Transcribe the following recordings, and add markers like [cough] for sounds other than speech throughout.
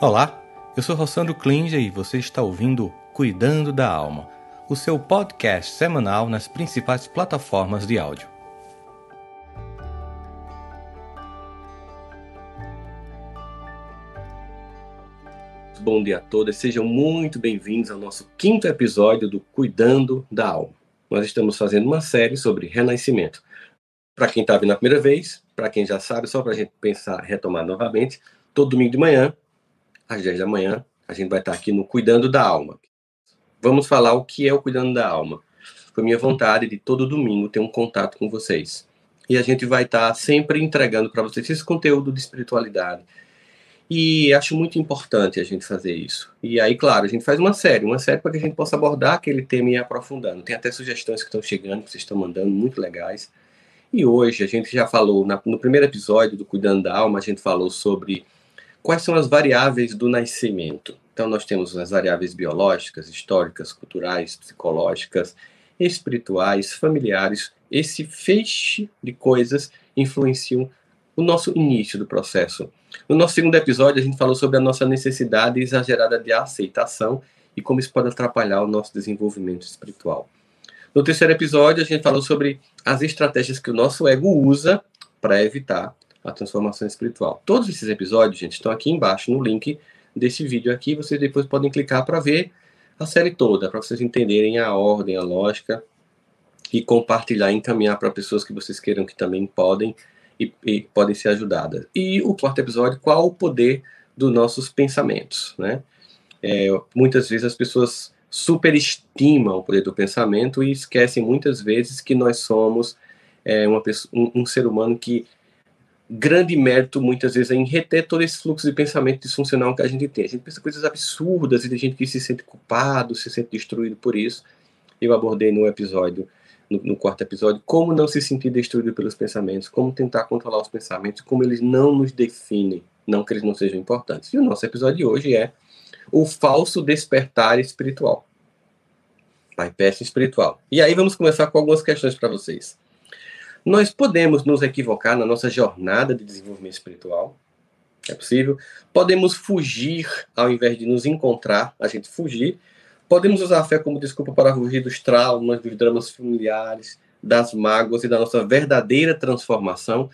Olá, eu sou Rossandro Klinger e você está ouvindo Cuidando da Alma, o seu podcast semanal nas principais plataformas de áudio. Bom dia a todos, sejam muito bem-vindos ao nosso quinto episódio do Cuidando da Alma. Nós estamos fazendo uma série sobre renascimento. Para quem está vindo a primeira vez, para quem já sabe, só para a gente pensar, retomar novamente, todo domingo de manhã às 10 da manhã, a gente vai estar aqui no Cuidando da Alma. Vamos falar o que é o Cuidando da Alma. Foi minha vontade de todo domingo ter um contato com vocês. E a gente vai estar sempre entregando para vocês esse conteúdo de espiritualidade. E acho muito importante a gente fazer isso. E aí, claro, a gente faz uma série, uma série para que a gente possa abordar aquele tema e ir aprofundando. Tem até sugestões que estão chegando, que vocês estão mandando, muito legais. E hoje a gente já falou, na, no primeiro episódio do Cuidando da Alma, a gente falou sobre Quais são as variáveis do nascimento? Então, nós temos as variáveis biológicas, históricas, culturais, psicológicas, espirituais, familiares. Esse feixe de coisas influenciam o nosso início do processo. No nosso segundo episódio, a gente falou sobre a nossa necessidade exagerada de aceitação e como isso pode atrapalhar o nosso desenvolvimento espiritual. No terceiro episódio, a gente falou sobre as estratégias que o nosso ego usa para evitar a transformação espiritual. Todos esses episódios, gente, estão aqui embaixo no link desse vídeo aqui. Vocês depois podem clicar para ver a série toda, para vocês entenderem a ordem, a lógica e compartilhar, encaminhar para pessoas que vocês queiram que também podem e, e, podem ser ajudadas. E o quarto episódio, qual o poder dos nossos pensamentos, né? É, muitas vezes as pessoas superestimam o poder do pensamento e esquecem muitas vezes que nós somos é, uma pessoa, um, um ser humano que grande mérito, muitas vezes, é em reter todo esse fluxo de pensamento disfuncional que a gente tem. A gente pensa coisas absurdas e tem gente que se sente culpado, se sente destruído por isso. Eu abordei no episódio, no, no, quarto episódio, como não se sentir destruído pelos pensamentos, como tentar controlar os pensamentos, como eles não nos definem, não que eles não sejam importantes. E o nosso episódio de hoje é o falso despertar espiritual. Bypass espiritual. E aí vamos começar com algumas questões para vocês. Nós podemos nos equivocar na nossa jornada de desenvolvimento espiritual. É possível. Podemos fugir ao invés de nos encontrar, a gente fugir. Podemos usar a fé como desculpa para fugir dos traumas, dos dramas familiares, das mágoas e da nossa verdadeira transformação.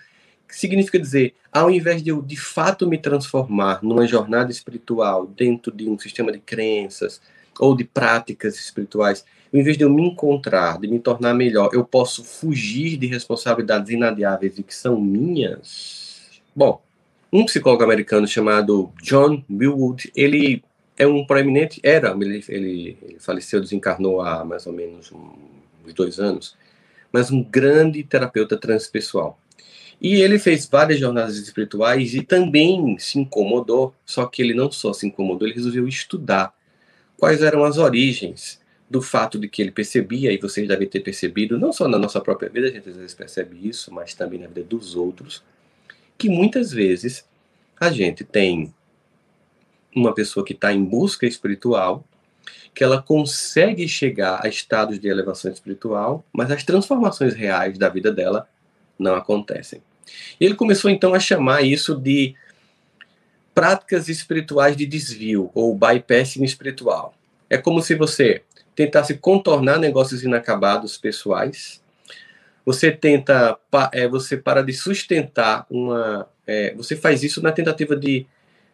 Que significa dizer, ao invés de eu de fato me transformar numa jornada espiritual dentro de um sistema de crenças ou de práticas espirituais, em vez de eu me encontrar, de me tornar melhor, eu posso fugir de responsabilidades inadiáveis e que são minhas? Bom, um psicólogo americano chamado John Millwood, ele é um proeminente, era, ele, ele, ele faleceu, desencarnou há mais ou menos uns dois anos, mas um grande terapeuta transpessoal. E ele fez várias jornadas espirituais e também se incomodou, só que ele não só se incomodou, ele resolveu estudar quais eram as origens do fato de que ele percebia, e vocês devem ter percebido, não só na nossa própria vida, a gente às vezes percebe isso, mas também na vida dos outros, que muitas vezes a gente tem uma pessoa que está em busca espiritual, que ela consegue chegar a estados de elevação espiritual, mas as transformações reais da vida dela não acontecem. E ele começou então a chamar isso de práticas espirituais de desvio, ou bypassing espiritual. É como se você tentasse contornar negócios inacabados pessoais. Você tenta, é, você para de sustentar uma, é, você faz isso na tentativa de,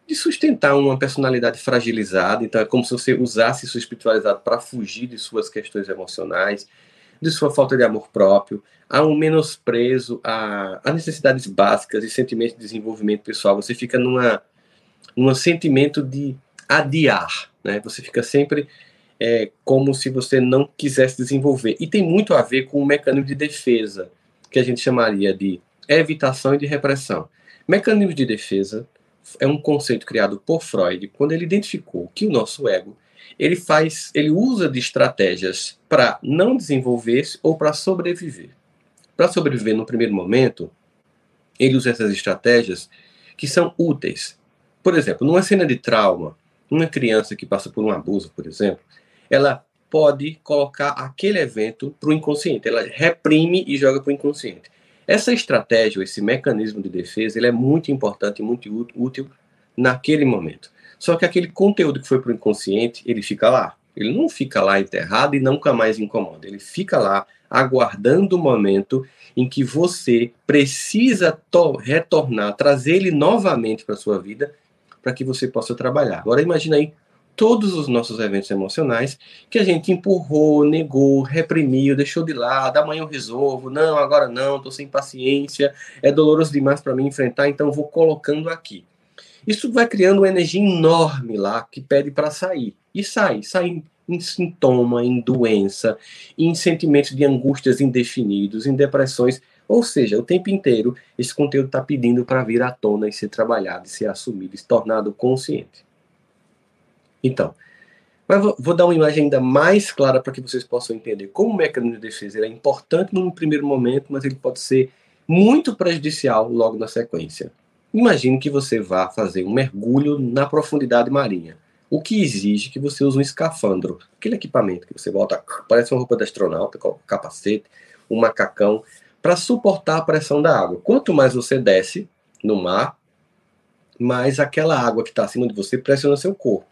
de sustentar uma personalidade fragilizada. Então é como se você usasse sua espiritualidade para fugir de suas questões emocionais, de sua falta de amor próprio, há um menosprezo a, a necessidades básicas e sentimentos de desenvolvimento pessoal. Você fica numa, num sentimento de adiar, né? Você fica sempre é, como se você não quisesse desenvolver. E tem muito a ver com o mecanismo de defesa, que a gente chamaria de evitação e de repressão. Mecanismo de defesa é um conceito criado por Freud quando ele identificou que o nosso ego ele faz, ele usa de estratégias para não desenvolver-se ou para sobreviver. Para sobreviver no primeiro momento, ele usa essas estratégias que são úteis. Por exemplo, numa cena de trauma, uma criança que passa por um abuso, por exemplo, ela pode colocar aquele evento para o inconsciente, ela reprime e joga para o inconsciente. Essa estratégia, esse mecanismo de defesa, ele é muito importante e muito útil naquele momento. Só que aquele conteúdo que foi para o inconsciente, ele fica lá. Ele não fica lá enterrado e nunca mais incomoda. Ele fica lá aguardando o momento em que você precisa retornar, trazer ele novamente para sua vida, para que você possa trabalhar. Agora imagina aí todos os nossos eventos emocionais que a gente empurrou, negou, reprimiu, deixou de lado, amanhã eu resolvo, não, agora não, estou sem paciência, é doloroso demais para mim enfrentar, então vou colocando aqui. Isso vai criando uma energia enorme lá que pede para sair. E sai, sai em sintoma, em doença, em sentimentos de angústias indefinidos, em depressões. Ou seja, o tempo inteiro esse conteúdo está pedindo para vir à tona e ser trabalhado, e ser assumido, se tornado consciente. Então, mas vou, dar uma imagem ainda mais clara para que vocês possam entender como o mecanismo de defesa é importante no primeiro momento, mas ele pode ser muito prejudicial logo na sequência. Imagine que você vá fazer um mergulho na profundidade marinha, o que exige que você use um escafandro, aquele equipamento que você bota, parece uma roupa de astronauta, com capacete, um macacão, para suportar a pressão da água. Quanto mais você desce no mar, mais aquela água que está acima de você pressiona seu corpo.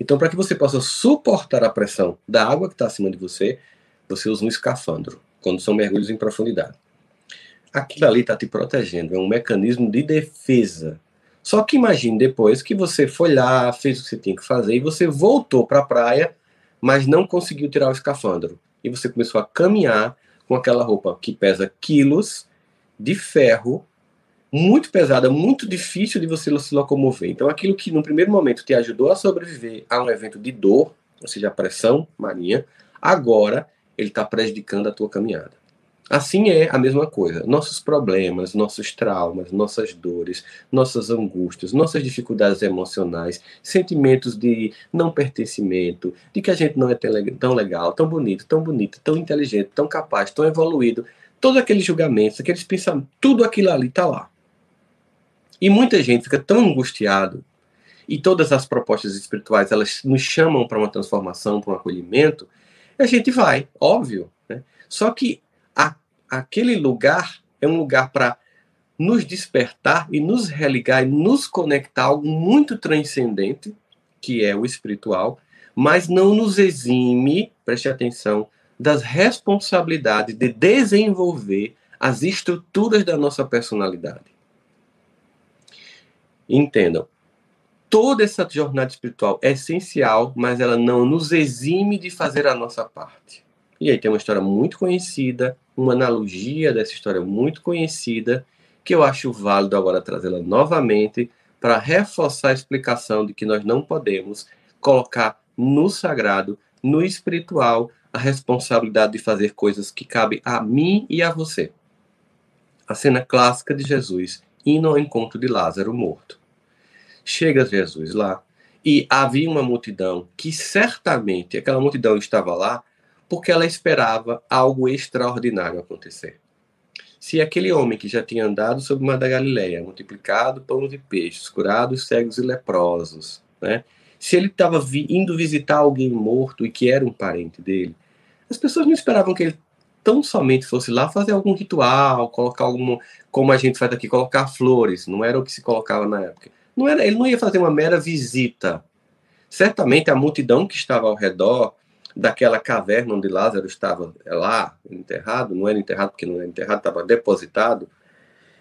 Então, para que você possa suportar a pressão da água que está acima de você, você usa um escafandro, quando são mergulhos em profundidade. Aquilo ali está te protegendo, é um mecanismo de defesa. Só que imagine depois que você foi lá, fez o que você tinha que fazer e você voltou para a praia, mas não conseguiu tirar o escafandro. E você começou a caminhar com aquela roupa que pesa quilos de ferro muito pesada, muito difícil de você se locomover. Então, aquilo que no primeiro momento te ajudou a sobreviver a um evento de dor, ou seja, a pressão marinha, agora ele está prejudicando a tua caminhada. Assim é a mesma coisa. Nossos problemas, nossos traumas, nossas dores, nossas angústias, nossas dificuldades emocionais, sentimentos de não pertencimento, de que a gente não é tão legal, tão bonito, tão bonito, tão inteligente, tão capaz, tão evoluído, todos aqueles julgamentos, aqueles pensamentos, tudo aquilo ali está lá. E muita gente fica tão angustiado e todas as propostas espirituais elas nos chamam para uma transformação, para um acolhimento, a gente vai, óbvio. Né? Só que a, aquele lugar é um lugar para nos despertar e nos religar e nos conectar a algo muito transcendente, que é o espiritual, mas não nos exime, preste atenção, das responsabilidades de desenvolver as estruturas da nossa personalidade. Entendam, toda essa jornada espiritual é essencial, mas ela não nos exime de fazer a nossa parte. E aí tem uma história muito conhecida, uma analogia dessa história muito conhecida, que eu acho válido agora trazê-la novamente para reforçar a explicação de que nós não podemos colocar no sagrado, no espiritual, a responsabilidade de fazer coisas que cabem a mim e a você. A cena clássica de Jesus indo ao encontro de Lázaro morto. Chega Jesus lá e havia uma multidão que certamente aquela multidão estava lá porque ela esperava algo extraordinário acontecer. Se aquele homem que já tinha andado sobre o mar da Galileia, multiplicado pães e peixes, curado cegos e leprosos, né? se ele estava indo visitar alguém morto e que era um parente dele, as pessoas não esperavam que ele tão somente fosse lá fazer algum ritual, colocar algum, como a gente faz aqui, colocar flores, não era o que se colocava na época. Não era, ele não ia fazer uma mera visita. Certamente a multidão que estava ao redor daquela caverna onde Lázaro estava lá enterrado, não era enterrado porque não era enterrado, estava depositado.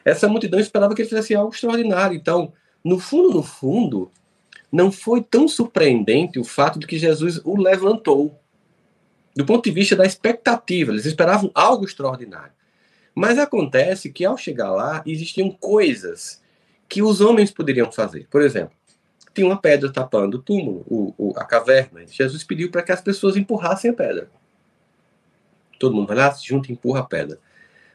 Essa multidão esperava que ele fizesse algo extraordinário. Então, no fundo, no fundo, não foi tão surpreendente o fato de que Jesus o levantou do ponto de vista da expectativa, eles esperavam algo extraordinário. Mas acontece que ao chegar lá, existiam coisas que os homens poderiam fazer. Por exemplo, tinha uma pedra tapando o túmulo, o, o, a caverna. Jesus pediu para que as pessoas empurrassem a pedra. Todo mundo vai lá, se junta e empurra a pedra.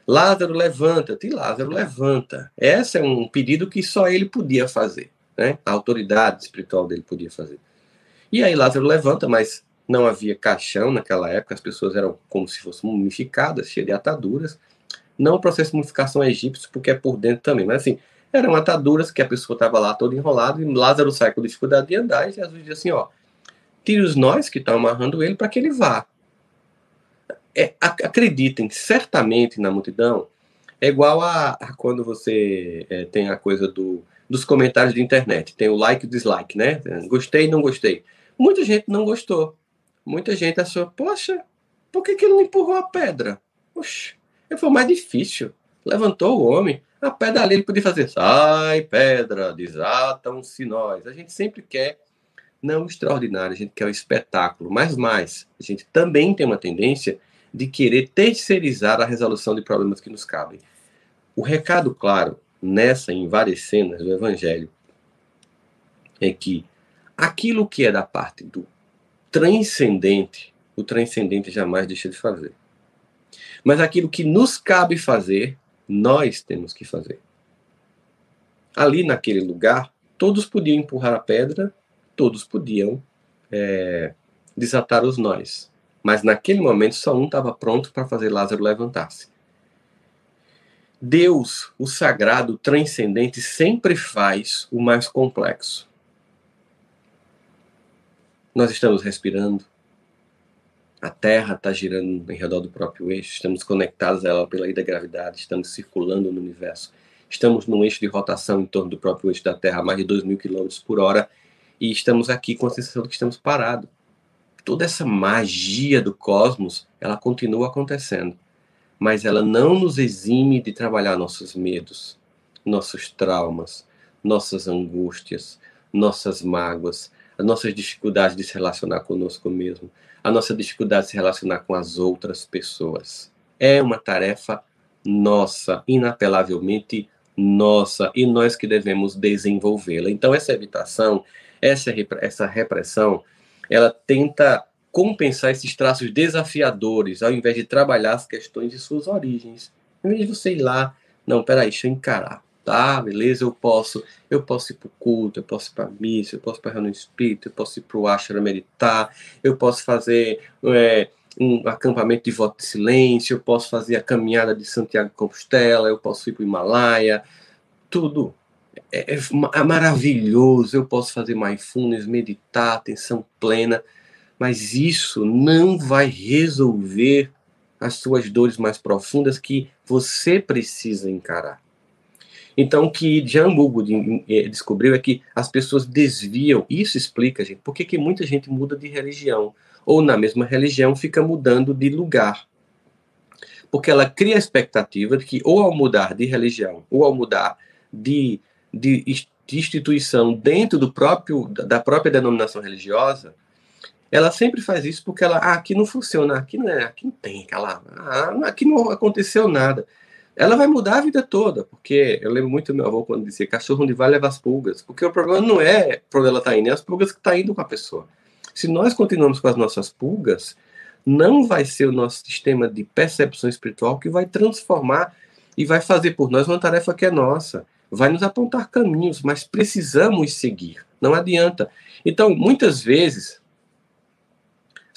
Lázaro, levanta-te. Lázaro, levanta. Esse é um pedido que só ele podia fazer. Né? A autoridade espiritual dele podia fazer. E aí Lázaro levanta, mas não havia caixão naquela época, as pessoas eram como se fossem mumificadas, cheias de ataduras. Não o processo de mumificação egípcio, porque é por dentro também, mas assim, eram ataduras que a pessoa estava lá toda enrolada e Lázaro sai com dificuldade de andar e Jesus diz assim, ó, tire os nós que estão amarrando ele para que ele vá. É, acreditem, certamente na multidão, é igual a, a quando você é, tem a coisa do dos comentários de internet. Tem o like e o dislike, né? Gostei, não gostei. Muita gente não gostou. Muita gente achou, poxa, por que, que ele não empurrou a pedra? Oxe, foi mais difícil. Levantou o homem. A pedra ali ele podia fazer, sai pedra, desatam-se nós. A gente sempre quer não o extraordinário, a gente quer o espetáculo. Mas mais, a gente também tem uma tendência de querer terceirizar a resolução de problemas que nos cabem. O recado claro nessa, em várias cenas do Evangelho, é que aquilo que é da parte do transcendente, o transcendente jamais deixa de fazer. Mas aquilo que nos cabe fazer, nós temos que fazer. Ali naquele lugar, todos podiam empurrar a pedra, todos podiam é, desatar os nós. Mas naquele momento só um estava pronto para fazer Lázaro levantar-se. Deus, o sagrado, o transcendente, sempre faz o mais complexo. Nós estamos respirando, a Terra está girando em redor do próprio eixo, estamos conectados a ela pela lei da gravidade, estamos circulando no universo, estamos num eixo de rotação em torno do próprio eixo da Terra a mais de 2 mil quilômetros por hora e estamos aqui com a sensação de que estamos parados. Toda essa magia do cosmos, ela continua acontecendo mas ela não nos exime de trabalhar nossos medos, nossos traumas, nossas angústias, nossas mágoas, as nossas dificuldades de se relacionar conosco mesmo, a nossa dificuldade de se relacionar com as outras pessoas. É uma tarefa nossa, inapelavelmente nossa, e nós que devemos desenvolvê-la. Então, essa evitação, essa, essa repressão, ela tenta compensar esses traços desafiadores, ao invés de trabalhar as questões de suas origens. Em vez de você ir lá, não, peraí, deixa eu encarar, tá? Beleza, eu posso, eu posso ir para o culto, eu posso ir para a missa, eu posso ir para a reunião espírita, eu posso ir para o ashram meditar, eu posso fazer é, um acampamento de voto de silêncio, eu posso fazer a caminhada de Santiago de Compostela, eu posso ir para o Himalaia, tudo. É, é, é maravilhoso, eu posso fazer mindfulness, meditar, atenção plena, mas isso não vai resolver as suas dores mais profundas que você precisa encarar. Então, o que Jean eh, descobriu é que as pessoas desviam, isso explica, gente, por que muita gente muda de religião, ou na mesma religião fica mudando de lugar. Porque ela cria a expectativa de que, ou ao mudar de religião, ou ao mudar de, de, de instituição dentro do próprio, da própria denominação religiosa, ela sempre faz isso porque ela, ah, aqui não funciona, aqui não é, aqui não tem aquela, ah, aqui não aconteceu nada. Ela vai mudar a vida toda, porque eu lembro muito do meu avô quando dizia cachorro onde vai leva as pulgas, porque o problema não é por onde ela está indo, é as pulgas que estão tá indo com a pessoa. Se nós continuamos com as nossas pulgas, não vai ser o nosso sistema de percepção espiritual que vai transformar e vai fazer por nós uma tarefa que é nossa. Vai nos apontar caminhos, mas precisamos seguir. Não adianta. Então, muitas vezes,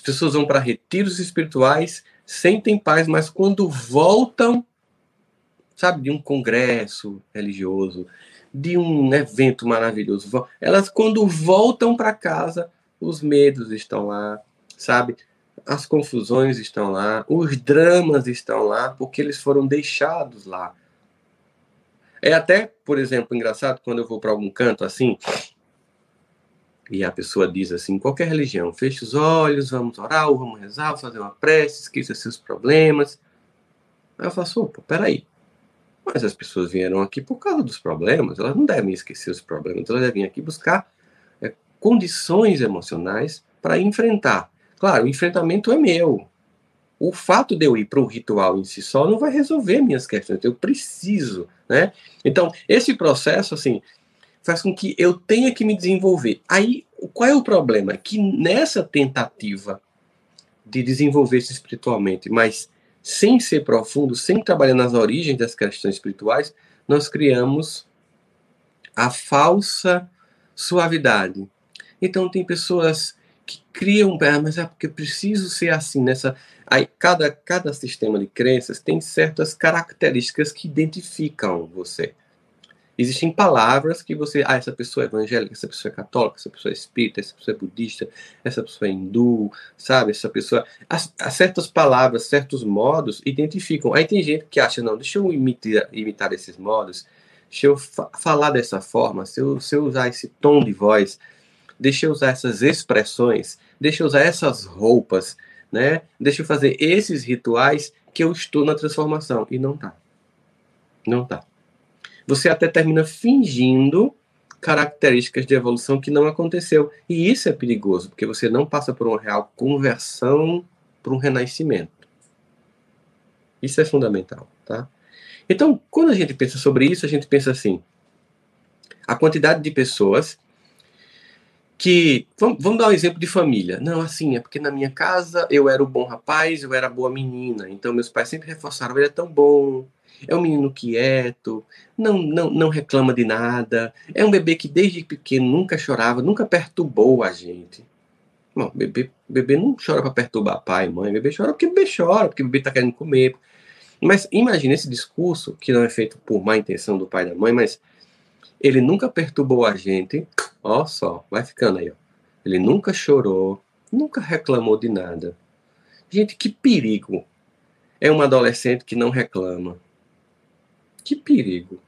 pessoas vão para retiros espirituais, sentem paz, mas quando voltam, sabe, de um congresso religioso, de um evento maravilhoso, elas quando voltam para casa, os medos estão lá, sabe? As confusões estão lá, os dramas estão lá, porque eles foram deixados lá. É até, por exemplo, engraçado quando eu vou para algum canto assim, e a pessoa diz assim, qualquer religião, feche os olhos, vamos orar, ou vamos rezar, vamos fazer uma prece, esqueça seus problemas. Aí eu faço, opa, peraí. Mas as pessoas vieram aqui por causa dos problemas, elas não devem esquecer os problemas, elas devem aqui buscar é, condições emocionais para enfrentar. Claro, o enfrentamento é meu. O fato de eu ir para o ritual em si só não vai resolver minhas questões, eu preciso, né? Então, esse processo, assim, faz com que eu tenha que me desenvolver. Aí, qual é o problema? Que nessa tentativa de desenvolver-se espiritualmente, mas sem ser profundo, sem trabalhar nas origens das questões espirituais, nós criamos a falsa suavidade. Então, tem pessoas que criam, ah, mas é porque preciso ser assim nessa. Aí, cada, cada sistema de crenças tem certas características que identificam você. Existem palavras que você. Ah, essa pessoa é evangélica, essa pessoa é católica, essa pessoa é espírita, essa pessoa é budista, essa pessoa é hindu, sabe? Essa pessoa. As, as certas palavras, certos modos identificam. Aí tem gente que acha, não, deixa eu imitar, imitar esses modos, deixa eu fa falar dessa forma, se eu, se eu usar esse tom de voz, deixa eu usar essas expressões, deixa eu usar essas roupas, né? Deixa eu fazer esses rituais que eu estou na transformação. E não tá. Não tá. Você até termina fingindo características de evolução que não aconteceu. E isso é perigoso, porque você não passa por uma real conversão para um renascimento. Isso é fundamental, tá? Então, quando a gente pensa sobre isso, a gente pensa assim: a quantidade de pessoas que. Vamos, dar um exemplo de família. Não, assim, é porque na minha casa eu era o bom rapaz, eu era a boa menina. Então, meus pais sempre reforçaram: ele é tão bom, é um menino quieto, não, não, não reclama de nada, é um bebê que desde pequeno nunca chorava, nunca perturbou a gente. Bom, bebê, bebê não chora para perturbar pai e mãe, bebê chora porque bebê chora, porque bebê está querendo comer, mas imagine esse discurso, que não é feito por má intenção do pai e da mãe, mas ele nunca perturbou a gente. Ó só, vai ficando aí, ó. Ele nunca chorou, nunca reclamou de nada. Gente, que perigo. É uma adolescente que não reclama. Que perigo.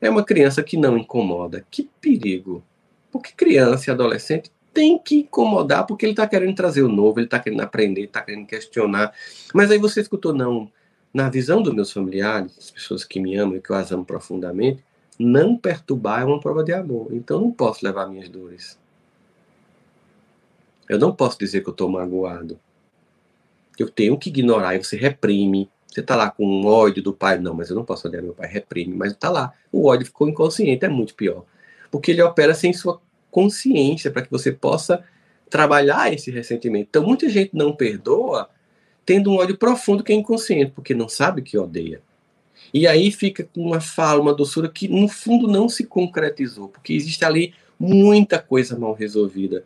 É uma criança que não incomoda. Que perigo. Porque criança e adolescente tem que incomodar porque ele está querendo trazer o novo, ele está querendo aprender, está querendo questionar. Mas aí você escutou, não, na visão dos meus familiares, as pessoas que me amam e que eu as amo profundamente, não perturbar é uma prova de amor. Então não posso levar minhas dores. Eu não posso dizer que eu estou magoado. Eu tenho que ignorar e você reprime. Você está lá com um ódio do pai. Não, mas eu não posso odiar meu pai. Reprime, mas está lá. O ódio ficou inconsciente, é muito pior. Porque ele opera sem sua consciência para que você possa trabalhar esse ressentimento. Então muita gente não perdoa tendo um ódio profundo que é inconsciente, porque não sabe que odeia. E aí fica com uma fala, uma doçura que no fundo não se concretizou, porque existe ali muita coisa mal resolvida.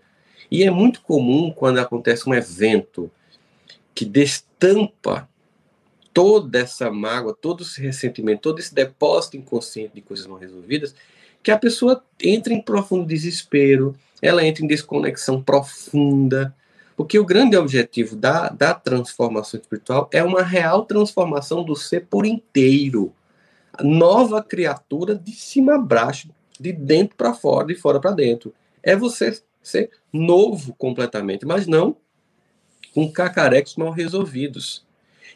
E é muito comum quando acontece um evento que destampa toda essa mágoa, todo esse ressentimento, todo esse depósito inconsciente de coisas mal resolvidas, que a pessoa entra em profundo desespero, ela entra em desconexão profunda, porque o grande objetivo da, da transformação espiritual é uma real transformação do ser por inteiro. Nova criatura de cima a baixo, de dentro para fora, de fora para dentro. É você ser novo completamente, mas não com cacarecos mal resolvidos.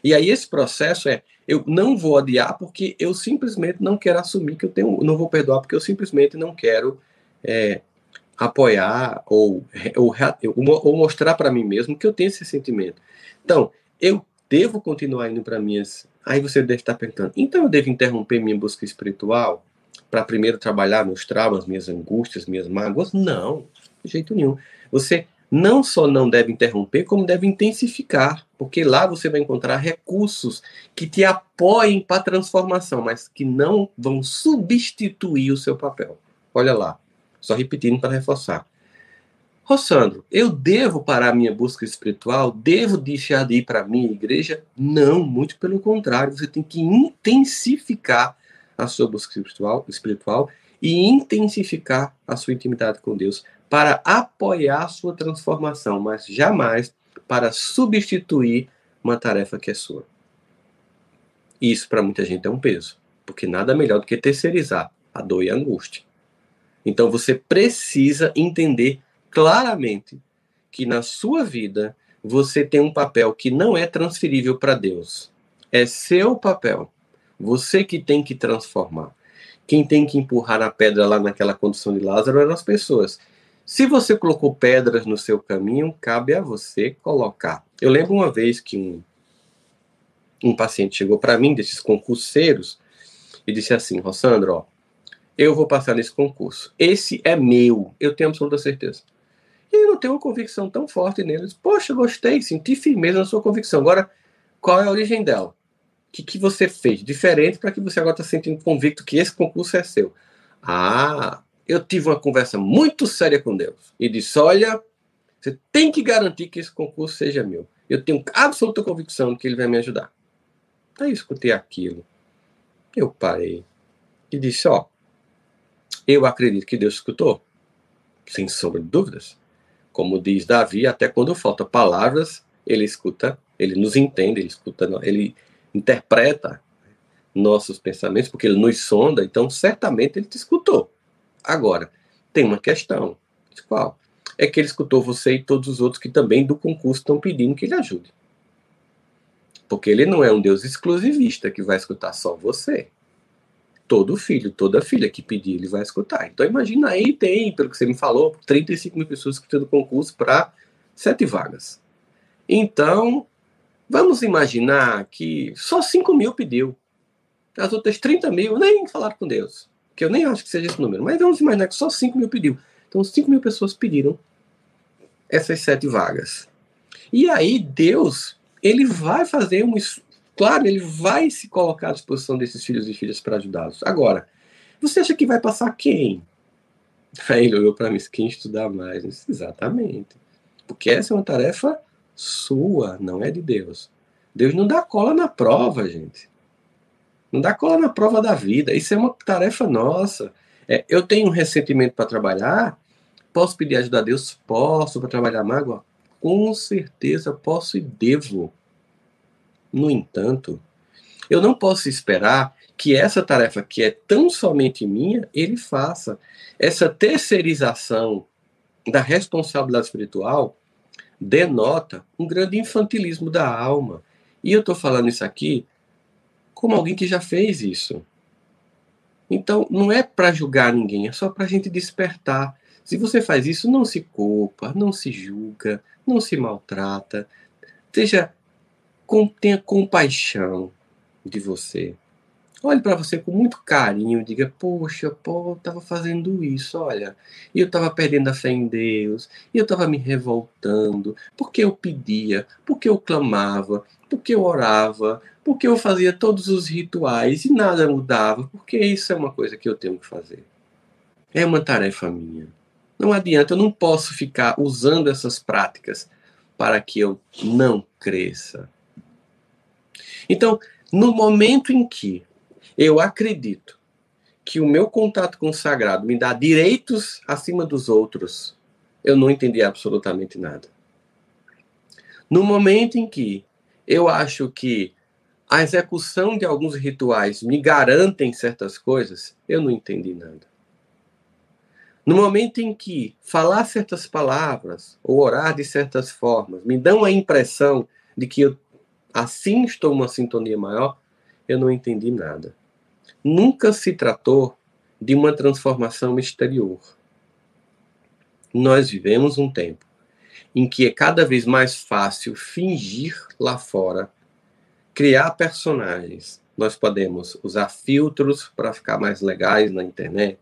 E aí esse processo é, eu não vou odiar porque eu simplesmente não quero assumir que eu tenho, não vou perdoar porque eu simplesmente não quero é, apoiar ou, ou, ou mostrar para mim mesmo que eu tenho esse sentimento. Então, eu devo continuar indo para minhas. Aí você deve estar perguntando, então eu devo interromper minha busca espiritual para primeiro trabalhar meus traumas, minhas angústias, minhas mágoas? Não, de jeito nenhum. Você não só não deve interromper, como deve intensificar, porque lá você vai encontrar recursos que te apoiem para a transformação, mas que não vão substituir o seu papel. Olha lá, só repetindo para reforçar. Rossandro, eu devo parar minha busca espiritual? Devo deixar de ir para a minha igreja? Não, muito pelo contrário. Você tem que intensificar a sua busca espiritual, espiritual e intensificar a sua intimidade com Deus para apoiar sua transformação, mas jamais para substituir uma tarefa que é sua. Isso para muita gente é um peso, porque nada melhor do que terceirizar a dor e a angústia. Então você precisa entender claramente que na sua vida você tem um papel que não é transferível para Deus. É seu papel. Você que tem que transformar. Quem tem que empurrar a pedra lá naquela condição de Lázaro eram as pessoas. Se você colocou pedras no seu caminho, cabe a você colocar. Eu lembro uma vez que um, um paciente chegou para mim, desses concurseiros, e disse assim: Rossandro, ó, eu vou passar nesse concurso. Esse é meu, eu tenho absoluta certeza. E eu não tenho uma convicção tão forte neles. Poxa, gostei, senti firmeza na sua convicção. Agora, qual é a origem dela? O que, que você fez diferente para que você agora está sentindo convicto que esse concurso é seu? Ah, eu tive uma conversa muito séria com Deus e disse: Olha, você tem que garantir que esse concurso seja meu. Eu tenho absoluta convicção de que ele vai me ajudar. Aí eu escutei aquilo. Eu parei e disse: Ó, eu acredito que Deus escutou, sem sombra de dúvidas. Como diz Davi, até quando falta palavras, ele escuta, ele nos entende, ele escuta, ele interpreta. nossos pensamentos, porque ele nos sonda, então certamente ele te escutou. Agora, tem uma questão. Qual? É que ele escutou você e todos os outros que também do concurso estão pedindo que ele ajude. Porque ele não é um Deus exclusivista que vai escutar só você. Todo filho, toda filha que pedir, ele vai escutar. Então imagina aí, tem, pelo que você me falou, 35 mil pessoas escutando concurso para sete vagas. Então, vamos imaginar que só 5 mil pediu. As outras 30 mil nem falaram com Deus. Que eu nem acho que seja esse número. Mas vamos imaginar que só 5 mil pediu. Então, 5 mil pessoas pediram essas sete vagas. E aí, Deus, ele vai fazer um. Claro, ele vai se colocar à disposição desses filhos e filhas para ajudá-los. Agora, você acha que vai passar quem? [laughs] Aí ele olhou para mim, quem estudar mais? Disse, Exatamente. Porque essa é uma tarefa sua, não é de Deus. Deus não dá cola na prova, gente. Não dá cola na prova da vida. Isso é uma tarefa nossa. É, eu tenho um ressentimento para trabalhar, posso pedir ajuda a Deus? Posso para trabalhar mágoa? Com certeza posso e devo. No entanto, eu não posso esperar que essa tarefa que é tão somente minha, ele faça. Essa terceirização da responsabilidade espiritual denota um grande infantilismo da alma. E eu estou falando isso aqui como alguém que já fez isso. Então, não é para julgar ninguém, é só para a gente despertar. Se você faz isso, não se culpa, não se julga, não se maltrata. Seja, tenha compaixão de você. Olhe para você com muito carinho, diga: Poxa, pô, eu estava fazendo isso, olha, e eu estava perdendo a fé em Deus, e eu estava me revoltando, porque eu pedia, porque eu clamava, porque eu orava, porque eu fazia todos os rituais e nada mudava, porque isso é uma coisa que eu tenho que fazer. É uma tarefa minha. Não adianta, eu não posso ficar usando essas práticas para que eu não cresça. Então, no momento em que eu acredito que o meu contato com o sagrado me dá direitos acima dos outros. Eu não entendi absolutamente nada. No momento em que eu acho que a execução de alguns rituais me garantem certas coisas, eu não entendi nada. No momento em que falar certas palavras ou orar de certas formas me dão a impressão de que eu assim estou uma sintonia maior, eu não entendi nada nunca se tratou de uma transformação exterior. Nós vivemos um tempo em que é cada vez mais fácil fingir lá fora, criar personagens. Nós podemos usar filtros para ficar mais legais na internet,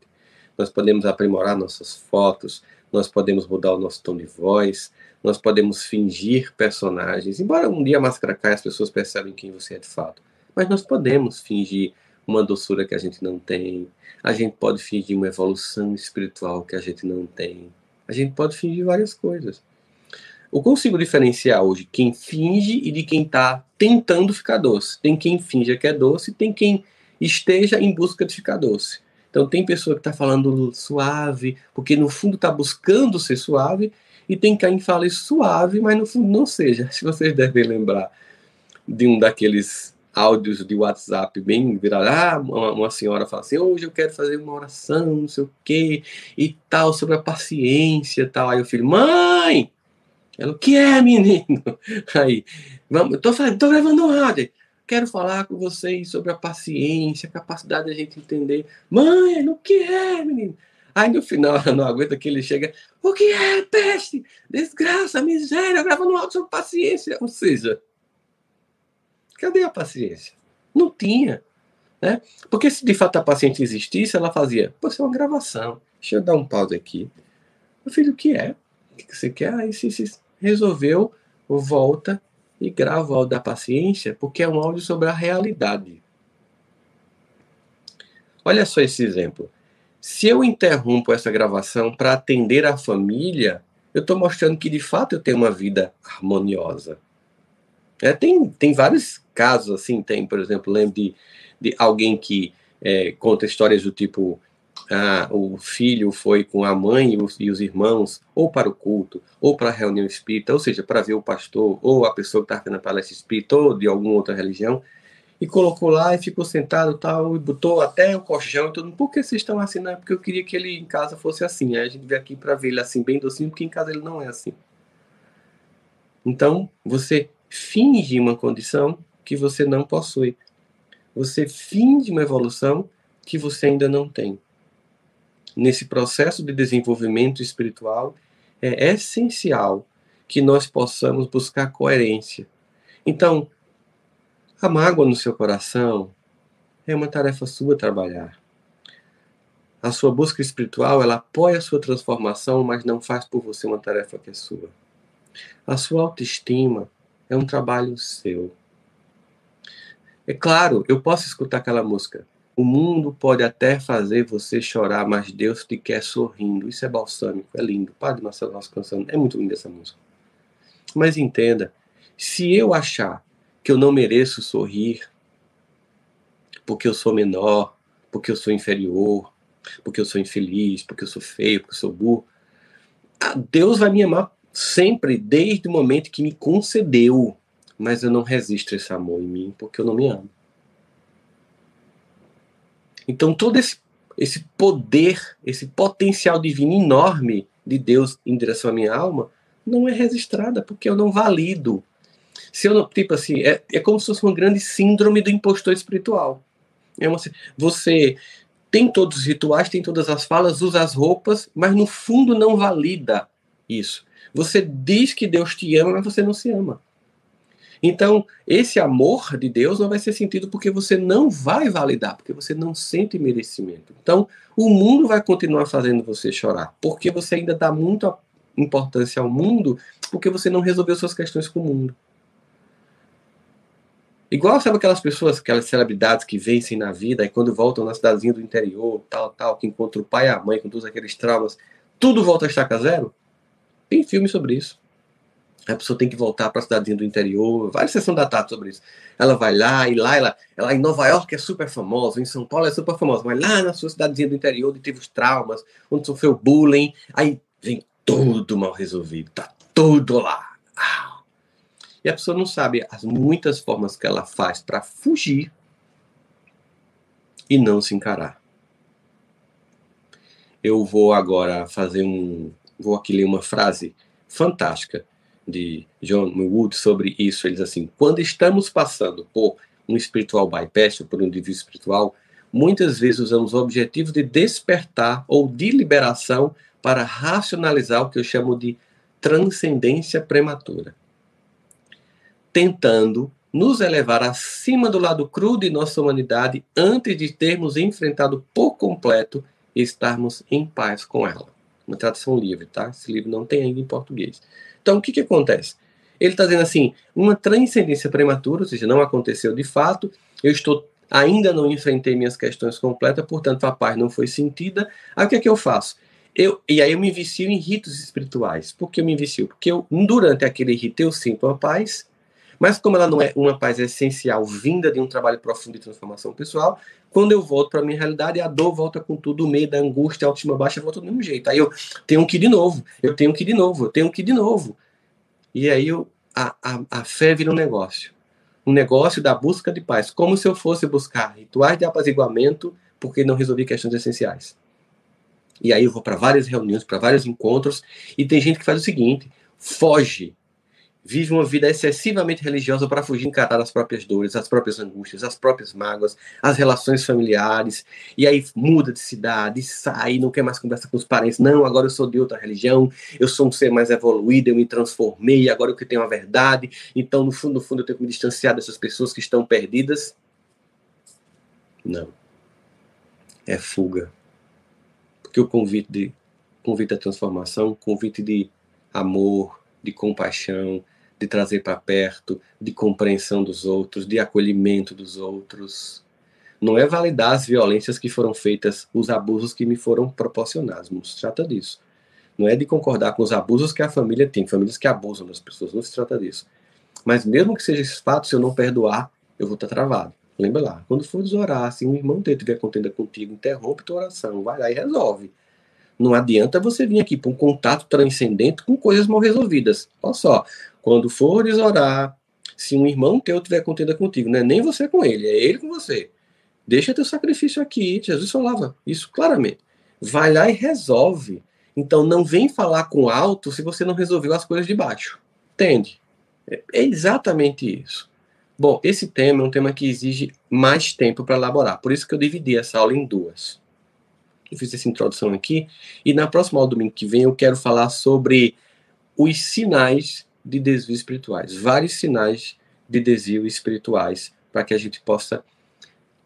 nós podemos aprimorar nossas fotos, nós podemos mudar o nosso tom de voz, nós podemos fingir personagens. Embora um dia a máscara caia, as pessoas percebem quem você é de fato. Mas nós podemos fingir uma doçura que a gente não tem. A gente pode fingir uma evolução espiritual que a gente não tem. A gente pode fingir várias coisas. Eu consigo diferenciar hoje quem finge e de quem está tentando ficar doce. Tem quem finge que é doce, tem quem esteja em busca de ficar doce. Então tem pessoa que está falando suave, porque no fundo está buscando ser suave, e tem quem fala suave, mas no fundo não seja. [laughs] Se vocês devem lembrar de um daqueles áudios de WhatsApp bem virados. Ah, uma, uma, senhora fala assim: hoje eu quero fazer uma oração, não sei o quê, e tal, sobre a paciência tal. Aí o filho, mãe! Ela, o que é, menino? [laughs] Aí, vamos, tô, tô gravando um áudio. Quero falar com vocês sobre a paciência, a capacidade da gente entender. Mãe, o que é, menino? Aí no final ela não aguenta que ele chega. O que é, peste? Desgraça, miséria, gravando um áudio sobre paciência. Ou seja, Cadê a paciência? Não tinha. Né? Porque se de fato a paciente existisse, ela fazia, pô, isso é uma gravação. Deixa eu dar um pause aqui. Meu filho, o que é? O que você quer? Aí se, se resolveu, volta e grava o áudio da paciência, porque é um áudio sobre a realidade. Olha só esse exemplo. Se eu interrompo essa gravação para atender a família, eu estou mostrando que de fato eu tenho uma vida harmoniosa. É, tem, tem vários casos assim, tem, por exemplo, lembro de, de alguém que é, conta histórias do tipo ah, o filho foi com a mãe e os, e os, irmãos ou para o culto, ou para a reunião espírita, ou seja, para ver o pastor, ou a pessoa que está na palestra espírita, ou de alguma outra religião, e colocou lá e ficou sentado tal, e botou até o colchão e tudo. Por que vocês estão assim? Não é porque eu queria que ele em casa fosse assim. Aí a gente veio aqui para ver ele assim, bem docinho, porque em casa ele não é assim. Então, você finge uma condição que você não possui. Você finge uma evolução que você ainda não tem. Nesse processo de desenvolvimento espiritual, é essencial que nós possamos buscar coerência. Então, a mágoa no seu coração é uma tarefa sua trabalhar. A sua busca espiritual, ela apoia a sua transformação, mas não faz por você uma tarefa que é sua. A sua autoestima é um trabalho seu. É claro, eu posso escutar aquela música. O mundo pode até fazer você chorar, mas Deus te quer sorrindo. Isso é balsâmico, é lindo. Padre Marcelo Rossi cantando. É muito linda essa música. Mas entenda, se eu achar que eu não mereço sorrir, porque eu sou menor, porque eu sou inferior, porque eu sou infeliz, porque eu sou feio, porque eu sou burro. Ah, Deus vai me amar sempre, desde o momento que me concedeu, mas eu não resisto esse amor em mim, porque eu não me amo. Então, todo esse, esse poder, esse potencial divino enorme de Deus em direção à minha alma, não é registrada, porque eu não valido se eu não, tipo assim, é, é como se fosse uma grande síndrome do impostor espiritual. É uma, você tem todos os rituais, tem todas as falas, usa as roupas, mas no fundo não valida isso. Você diz que Deus te ama, mas você não se ama. Então, esse amor de Deus não vai ser sentido porque você não vai validar, porque você não sente merecimento. Então, o mundo vai continuar fazendo você chorar, porque você ainda dá muita importância ao mundo, porque você não resolveu suas questões com o mundo. Igual, sabe aquelas pessoas, aquelas celebridades que vencem na vida e quando voltam na cidadezinha do interior, tal, tal, que encontram o pai e a mãe com todos aqueles traumas, tudo volta a estaca zero? Tem filme sobre isso. A pessoa tem que voltar para a cidadezinha do interior, várias sessões da tarde sobre isso. Ela vai lá, e lá ela, ela em Nova York é super famosa, em São Paulo é super famosa, mas lá na sua cidadezinha do interior, onde teve os traumas, onde sofreu bullying, aí vem tudo mal resolvido, tá tudo lá. Ah, e a pessoa não sabe as muitas formas que ela faz para fugir e não se encarar. Eu vou agora fazer um. Vou aqui ler uma frase fantástica de John Wood sobre isso. Ele diz assim: quando estamos passando por um espiritual bypass, por um indivíduo espiritual, muitas vezes usamos o objetivo de despertar ou de liberação para racionalizar o que eu chamo de transcendência prematura tentando nos elevar acima do lado cru de nossa humanidade antes de termos enfrentado por completo e estarmos em paz com ela. Uma tradução livre, tá? Esse livro não tem ainda em português. Então, o que, que acontece? Ele está dizendo assim: uma transcendência prematura, ou seja, não aconteceu de fato, eu estou ainda não enfrentei minhas questões completas, portanto a paz não foi sentida. Aí o que é que eu faço? Eu, e aí eu me vicio em ritos espirituais. Por que eu me vicio? Porque eu, durante aquele rito eu sinto uma paz, mas como ela não é uma paz essencial, vinda de um trabalho profundo de transformação pessoal, quando eu volto para a minha realidade, a dor volta com tudo, o meio da angústia, a autoestima baixa, volta do mesmo jeito. Aí eu tenho que ir de novo, eu tenho que ir de novo, eu tenho que ir de novo. E aí eu, a, a, a fé vira um negócio. Um negócio da busca de paz. Como se eu fosse buscar rituais de apaziguamento porque não resolvi questões essenciais. E aí eu vou para várias reuniões, para vários encontros, e tem gente que faz o seguinte: foge vive uma vida excessivamente religiosa para fugir encarar as próprias dores, as próprias angústias, as próprias mágoas, as relações familiares, e aí muda de cidade, sai, não quer mais conversar com os parentes, não, agora eu sou de outra religião, eu sou um ser mais evoluído, eu me transformei, agora eu que tenho a verdade, então no fundo, no fundo eu tenho que me distanciar dessas pessoas que estão perdidas. Não. É fuga. Porque o convite de convite à transformação, convite de amor, de compaixão, de trazer para perto, de compreensão dos outros, de acolhimento dos outros. Não é validar as violências que foram feitas, os abusos que me foram proporcionados. Não se trata disso. Não é de concordar com os abusos que a família tem, famílias que abusam das pessoas. Não se trata disso. Mas mesmo que seja esse fato, se eu não perdoar, eu vou estar travado. Lembra lá, quando for orar, se um irmão teu tiver contenda contigo, interrompe tua oração, vai lá e resolve. Não adianta você vir aqui para um contato transcendente com coisas mal resolvidas. Olha só, quando fores orar, Se um irmão teu tiver contenda contigo, não é nem você com ele, é ele com você. Deixa teu sacrifício aqui. Jesus falava isso claramente. Vai lá e resolve. Então não vem falar com alto se você não resolveu as coisas de baixo. Entende? É exatamente isso. Bom, esse tema é um tema que exige mais tempo para elaborar. Por isso que eu dividi essa aula em duas. Eu fiz essa introdução aqui. E na próxima aula, domingo que vem, eu quero falar sobre os sinais de desvio espirituais. Vários sinais de desvio espirituais. Para que a gente possa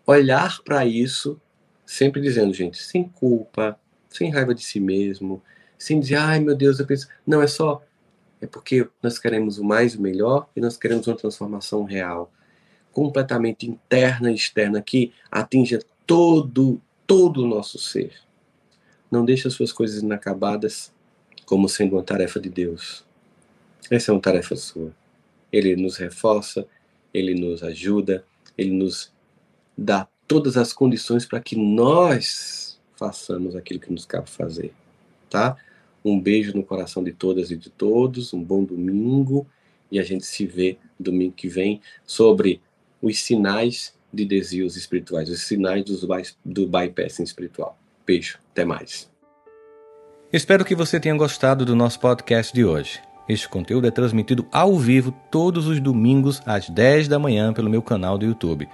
olhar para isso, sempre dizendo, gente, sem culpa, sem raiva de si mesmo, sem dizer, ai meu Deus, eu penso. Não, é só. É porque nós queremos o mais e o melhor e nós queremos uma transformação real, completamente interna e externa, que atinja todo, todo o nosso ser. Não deixe as suas coisas inacabadas como sendo uma tarefa de Deus. Essa é uma tarefa sua. Ele nos reforça, ele nos ajuda, ele nos dá todas as condições para que nós façamos aquilo que nos cabe fazer, tá? Um beijo no coração de todas e de todos, um bom domingo e a gente se vê domingo que vem sobre os sinais de desvios espirituais, os sinais dos do bypassing espiritual. Beijo, até mais. Espero que você tenha gostado do nosso podcast de hoje. Este conteúdo é transmitido ao vivo todos os domingos às 10 da manhã pelo meu canal do YouTube.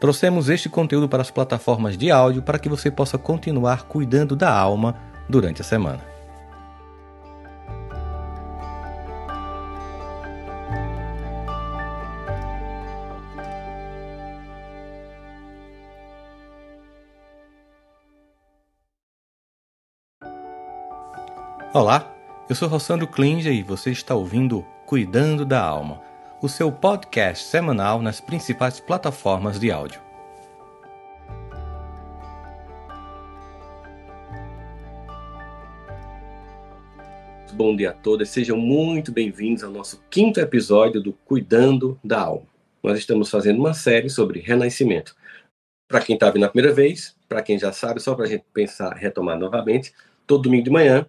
Trouxemos este conteúdo para as plataformas de áudio para que você possa continuar cuidando da alma durante a semana. Olá, eu sou Rossandro Klinger e você está ouvindo Cuidando da Alma o seu podcast semanal nas principais plataformas de áudio. Bom dia a todos, sejam muito bem-vindos ao nosso quinto episódio do Cuidando da Alma. Nós estamos fazendo uma série sobre renascimento. Para quem está vindo a primeira vez, para quem já sabe, só para a gente pensar, retomar novamente, todo domingo de manhã,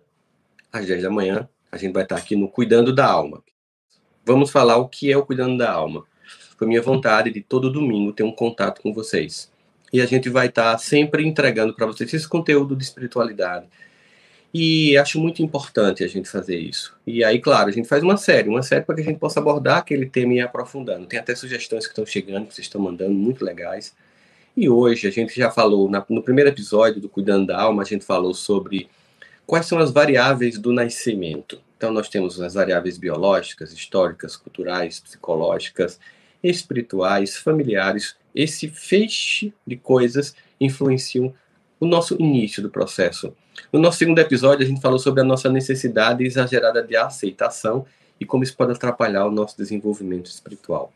às 10 da manhã, a gente vai estar aqui no Cuidando da Alma, vamos falar o que é o Cuidando da Alma. Foi minha vontade de todo domingo ter um contato com vocês. E a gente vai estar sempre entregando para vocês esse conteúdo de espiritualidade. E acho muito importante a gente fazer isso. E aí, claro, a gente faz uma série, uma série para que a gente possa abordar aquele tema e ir aprofundando. Tem até sugestões que estão chegando, que vocês estão mandando, muito legais. E hoje a gente já falou, na, no primeiro episódio do Cuidando da Alma, a gente falou sobre quais são as variáveis do nascimento. Então, nós temos as variáveis biológicas, históricas, culturais, psicológicas, espirituais, familiares. Esse feixe de coisas influenciam o nosso início do processo. No nosso segundo episódio, a gente falou sobre a nossa necessidade exagerada de aceitação e como isso pode atrapalhar o nosso desenvolvimento espiritual.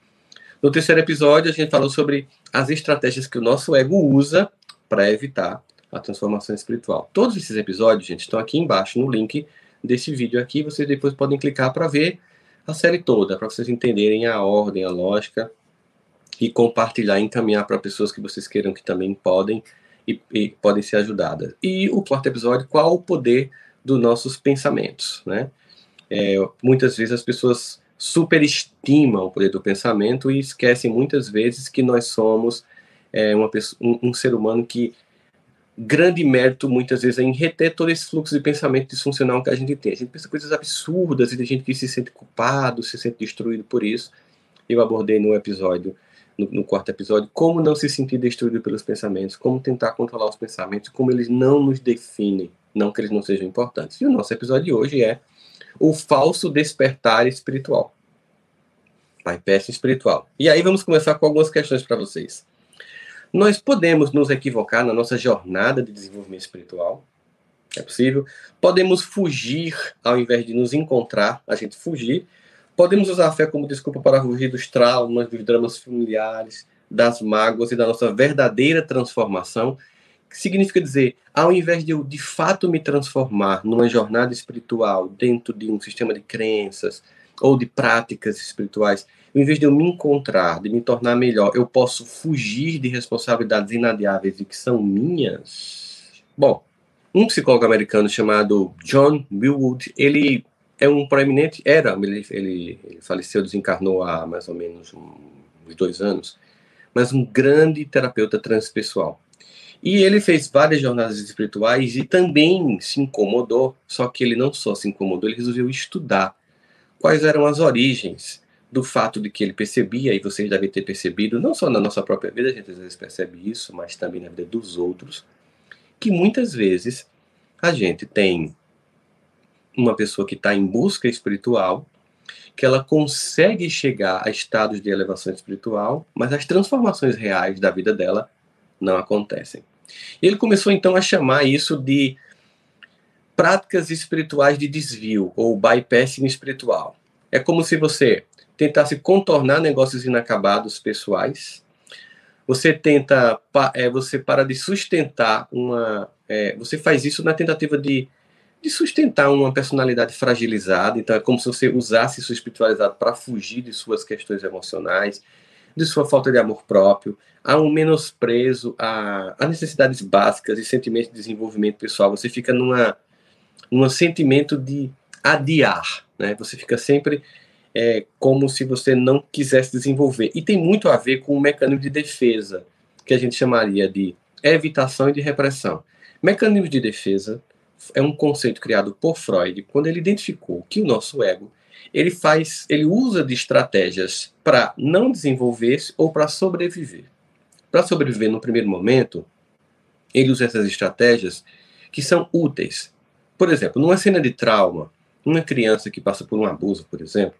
No terceiro episódio, a gente falou sobre as estratégias que o nosso ego usa para evitar a transformação espiritual. Todos esses episódios, gente, estão aqui embaixo no link desse vídeo aqui. Vocês depois podem clicar para ver a série toda, para vocês entenderem a ordem, a lógica e compartilhar, encaminhar para pessoas que vocês queiram que também podem e, e, podem ser ajudadas. E o quarto episódio, qual o poder dos nossos pensamentos, né? É, muitas vezes as pessoas superestimam o poder do pensamento e esquecem muitas vezes que nós somos é, uma pessoa, um, um ser humano que grande mérito, muitas vezes, é em reter todo esse fluxo de pensamento disfuncional que a gente tem. A gente pensa coisas absurdas e tem gente que se sente culpado, se sente destruído por isso. Eu abordei no episódio, no, no, quarto episódio, como não se sentir destruído pelos pensamentos, como tentar controlar os pensamentos, como eles não nos definem, não que eles não sejam importantes. E o nosso episódio de hoje é o falso despertar espiritual. Bypass espiritual. E aí vamos começar com algumas questões para vocês. Nós podemos nos equivocar na nossa jornada de desenvolvimento espiritual. É possível. Podemos fugir ao invés de nos encontrar, a gente fugir. Podemos usar a fé como desculpa para fugir dos traumas, dos dramas familiares, das mágoas e da nossa verdadeira transformação. Que significa dizer, ao invés de eu de fato me transformar numa jornada espiritual dentro de um sistema de crenças ou de práticas espirituais, em vez de eu me encontrar, de me tornar melhor, eu posso fugir de responsabilidades inadiáveis e que são minhas? Bom, um psicólogo americano chamado John Millwood, ele é um proeminente, era, ele, ele, faleceu, desencarnou há mais ou menos uns dois anos, mas um grande terapeuta transpessoal. E ele fez várias jornadas espirituais e também se incomodou, só que ele não só se incomodou, ele resolveu estudar quais eram as origens do fato de que ele percebia, e vocês devem ter percebido, não só na nossa própria vida, a gente às vezes percebe isso, mas também na vida dos outros, que muitas vezes a gente tem uma pessoa que está em busca espiritual, que ela consegue chegar a estados de elevação espiritual, mas as transformações reais da vida dela não acontecem. E ele começou então a chamar isso de práticas espirituais de desvio, ou bypassing espiritual. É como se você tentasse contornar negócios inacabados pessoais. Você tenta, é, você para de sustentar uma, é, você faz isso na tentativa de, de sustentar uma personalidade fragilizada. Então é como se você usasse sua espiritualidade para fugir de suas questões emocionais, de sua falta de amor próprio, a um menosprezo a, a necessidades básicas e sentimentos de desenvolvimento pessoal. Você fica numa, num sentimento de adiar, né? Você fica sempre é, como se você não quisesse desenvolver. E tem muito a ver com o mecanismo de defesa, que a gente chamaria de evitação e de repressão. Mecanismo de defesa é um conceito criado por Freud quando ele identificou que o nosso ego ele faz, ele usa de estratégias para não desenvolver-se ou para sobreviver. Para sobreviver no primeiro momento, ele usa essas estratégias que são úteis. Por exemplo, numa cena de trauma, uma criança que passa por um abuso, por exemplo,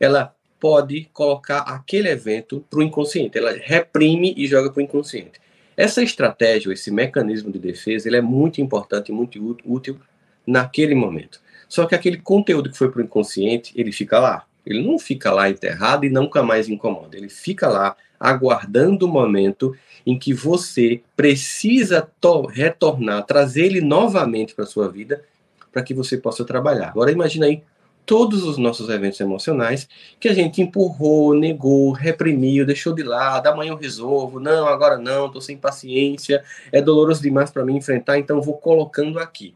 ela pode colocar aquele evento para o inconsciente. Ela reprime e joga para o inconsciente. Essa estratégia, esse mecanismo de defesa, ele é muito importante e muito útil naquele momento. Só que aquele conteúdo que foi para o inconsciente, ele fica lá. Ele não fica lá enterrado e nunca mais incomoda. Ele fica lá aguardando o momento em que você precisa retornar, trazer ele novamente para sua vida, para que você possa trabalhar. Agora imagina aí todos os nossos eventos emocionais que a gente empurrou, negou, reprimiu, deixou de lado, amanhã eu resolvo, não, agora não, estou sem paciência, é doloroso demais para mim enfrentar, então vou colocando aqui.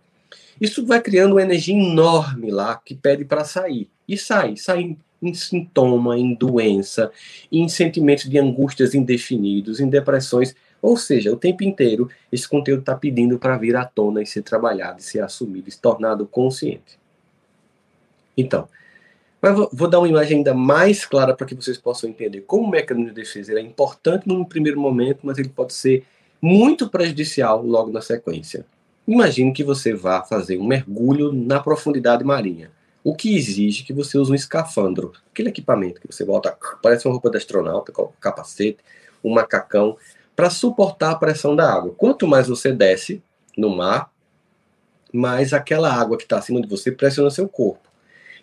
Isso vai criando uma energia enorme lá que pede para sair. E sai, sai em sintoma, em doença, em sentimentos de angústias indefinidos, em depressões. Ou seja, o tempo inteiro esse conteúdo está pedindo para vir à tona e ser trabalhado, ser assumido, se tornado consciente. Então, mas vou, dar uma imagem ainda mais clara para que vocês possam entender como o mecanismo de defesa é importante num primeiro momento, mas ele pode ser muito prejudicial logo na sequência. Imagine que você vá fazer um mergulho na profundidade marinha, o que exige que você use um escafandro, aquele equipamento que você bota, parece uma roupa de astronauta, com capacete, um macacão, para suportar a pressão da água. Quanto mais você desce no mar, mais aquela água que está acima de você pressiona seu corpo.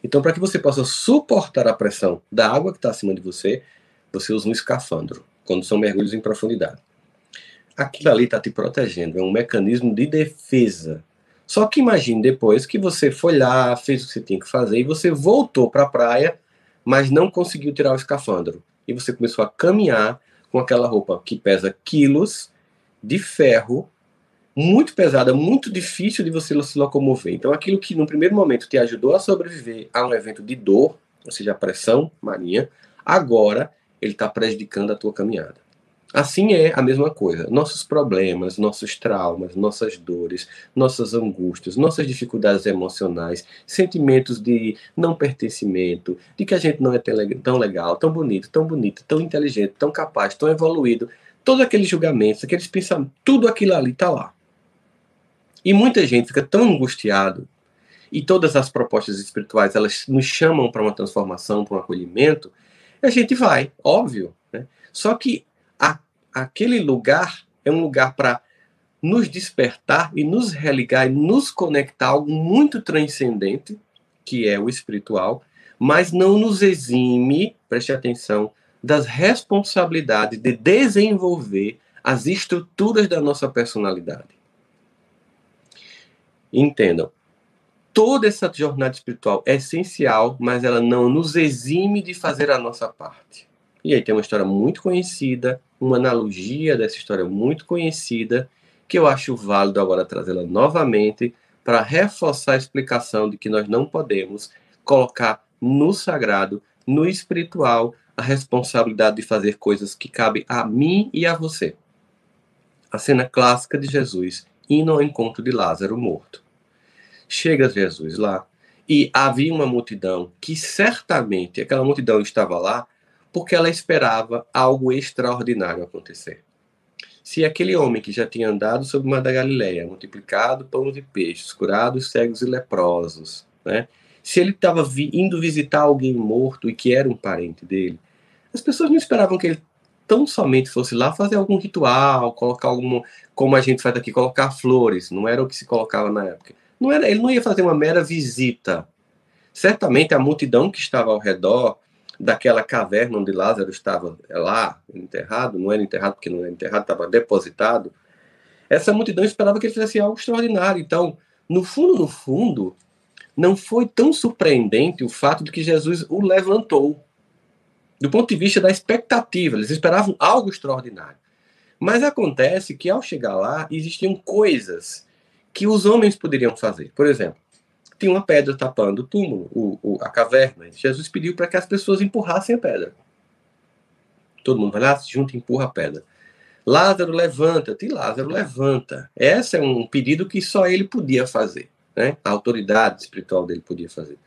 Então, para que você possa suportar a pressão da água que está acima de você, você usa um escafandro, quando são mergulhos em profundidade. Aquilo ali está te protegendo, é um mecanismo de defesa. Só que imagine depois que você foi lá, fez o que você tinha que fazer e você voltou para a praia, mas não conseguiu tirar o escafandro. E você começou a caminhar com aquela roupa que pesa quilos de ferro muito pesada, muito difícil de você se locomover. Então, aquilo que no primeiro momento te ajudou a sobreviver a um evento de dor, ou seja, a pressão marinha, agora ele está prejudicando a tua caminhada. Assim é a mesma coisa. Nossos problemas, nossos traumas, nossas dores, nossas angústias, nossas dificuldades emocionais, sentimentos de não pertencimento, de que a gente não é tão legal, tão bonito, tão bonito, tão inteligente, tão capaz, tão evoluído, todos aqueles julgamentos, aqueles pensamentos, tudo aquilo ali está lá. E muita gente fica tão angustiado e todas as propostas espirituais elas nos chamam para uma transformação, para um acolhimento, a gente vai, óbvio. Né? Só que a, aquele lugar é um lugar para nos despertar e nos religar e nos conectar a algo muito transcendente, que é o espiritual, mas não nos exime, preste atenção, das responsabilidades de desenvolver as estruturas da nossa personalidade. Entendam, toda essa jornada espiritual é essencial, mas ela não nos exime de fazer a nossa parte. E aí tem uma história muito conhecida, uma analogia dessa história muito conhecida, que eu acho válido agora trazê-la novamente para reforçar a explicação de que nós não podemos colocar no sagrado, no espiritual, a responsabilidade de fazer coisas que cabem a mim e a você. A cena clássica de Jesus indo ao encontro de Lázaro morto. Chega Jesus lá e havia uma multidão que certamente aquela multidão estava lá porque ela esperava algo extraordinário acontecer. Se aquele homem que já tinha andado sobre o mar da Galileia, multiplicado pães e peixes, curado cegos e leprosos, né? se ele estava indo visitar alguém morto e que era um parente dele, as pessoas não esperavam que ele tão somente fosse lá fazer algum ritual, colocar algum, como a gente faz aqui, colocar flores, não era o que se colocava na época. Não era, ele não ia fazer uma mera visita. Certamente a multidão que estava ao redor daquela caverna onde Lázaro estava lá enterrado, não era enterrado porque não era enterrado, estava depositado. Essa multidão esperava que ele fizesse algo extraordinário. Então, no fundo, no fundo, não foi tão surpreendente o fato de que Jesus o levantou. Do ponto de vista da expectativa, eles esperavam algo extraordinário. Mas acontece que ao chegar lá, existiam coisas que os homens poderiam fazer. Por exemplo, tinha uma pedra tapando o túmulo, o, o, a caverna. Jesus pediu para que as pessoas empurrassem a pedra. Todo mundo vai lá, se junta e empurra a pedra. Lázaro, levanta-te. Lázaro, levanta. Esse é um pedido que só ele podia fazer né? A autoridade espiritual dele podia fazer.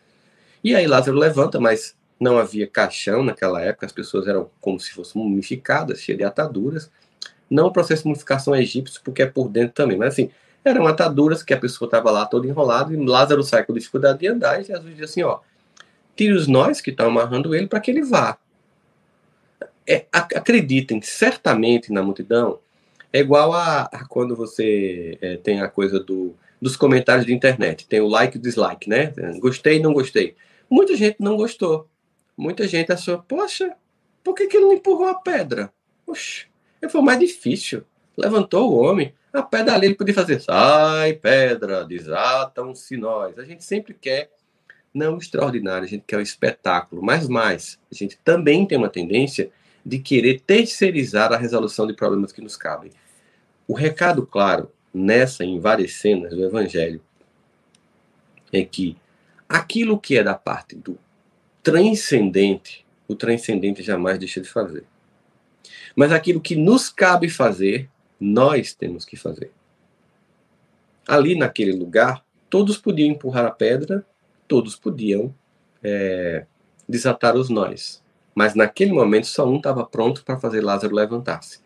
E aí Lázaro levanta, mas não havia caixão naquela época, as pessoas eram como se fossem mumificadas, cheias de ataduras. Não o processo de mumificação egípcio, porque é por dentro também, mas assim, eram ataduras que a pessoa estava lá toda enrolada e Lázaro sai com dificuldade de andar e Jesus diz assim, ó, tire os nós que estão amarrando ele para que ele vá. É, acreditem, certamente na multidão, é igual a, a quando você é, tem a coisa do dos comentários de internet. Tem o like e o dislike, né? Gostei, não gostei. Muita gente não gostou. Muita gente achou, poxa, por que, que ele não empurrou a pedra? Oxe, foi mais difícil. Levantou o homem. A pedra ali ele podia fazer, sai pedra, desatam-se nós. A gente sempre quer, não o extraordinário, a gente quer o espetáculo. Mas mais, a gente também tem uma tendência de querer terceirizar a resolução de problemas que nos cabem. O recado claro nessa, em várias cenas do Evangelho, é que aquilo que é da parte do transcendente, o transcendente jamais deixa de fazer. Mas aquilo que nos cabe fazer, nós temos que fazer. Ali naquele lugar, todos podiam empurrar a pedra, todos podiam é, desatar os nós. Mas naquele momento só um estava pronto para fazer Lázaro levantar-se.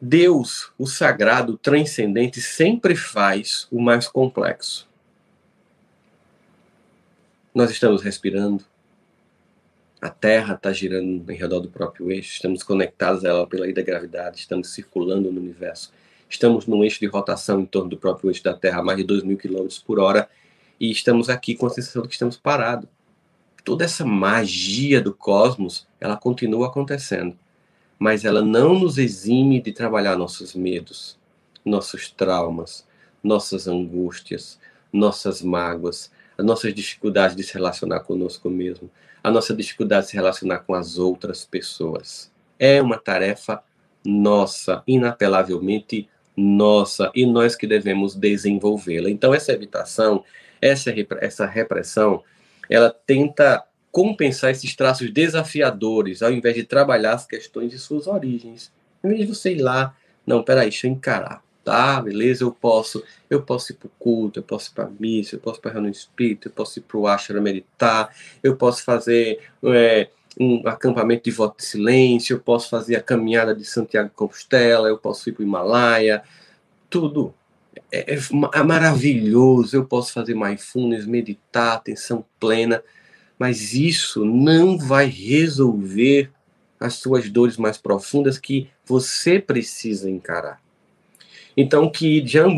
Deus, o sagrado, o transcendente, sempre faz o mais complexo. Nós estamos respirando, a Terra está girando em redor do próprio eixo, estamos conectados a ela pela lei da gravidade, estamos circulando no universo, estamos num eixo de rotação em torno do próprio eixo da Terra a mais de 2 mil quilômetros por hora e estamos aqui com a sensação de que estamos parados. Toda essa magia do cosmos, ela continua acontecendo mas ela não nos exime de trabalhar nossos medos, nossos traumas, nossas angústias, nossas mágoas, as nossas dificuldades de se relacionar conosco mesmo, a nossa dificuldade de se relacionar com as outras pessoas. É uma tarefa nossa, inapelavelmente nossa, e nós que devemos desenvolvê-la. Então, essa evitação, essa, essa repressão, ela tenta compensar esses traços desafiadores, ao invés de trabalhar as questões de suas origens. Em vez de você ir lá, não, peraí, deixa eu encarar. Tá, beleza, eu posso, eu posso ir para o culto, eu posso ir para a missa, eu posso ir para reunião espírita, eu posso ir para o ashram meditar, eu posso fazer é, um acampamento de voto de silêncio, eu posso fazer a caminhada de Santiago de Compostela, eu posso ir para o Himalaia, tudo. É, é, é maravilhoso, eu posso fazer mindfulness, meditar, atenção plena, mas isso não vai resolver as suas dores mais profundas que você precisa encarar. Então, o que Jean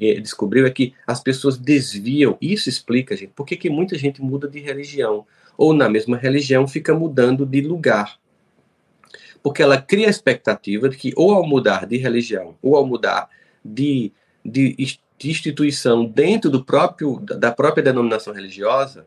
eh, descobriu é que as pessoas desviam, isso explica, gente, por que muita gente muda de religião, ou na mesma religião fica mudando de lugar. Porque ela cria a expectativa de que, ou ao mudar de religião, ou ao mudar de, de, de instituição dentro do próprio, da própria denominação religiosa,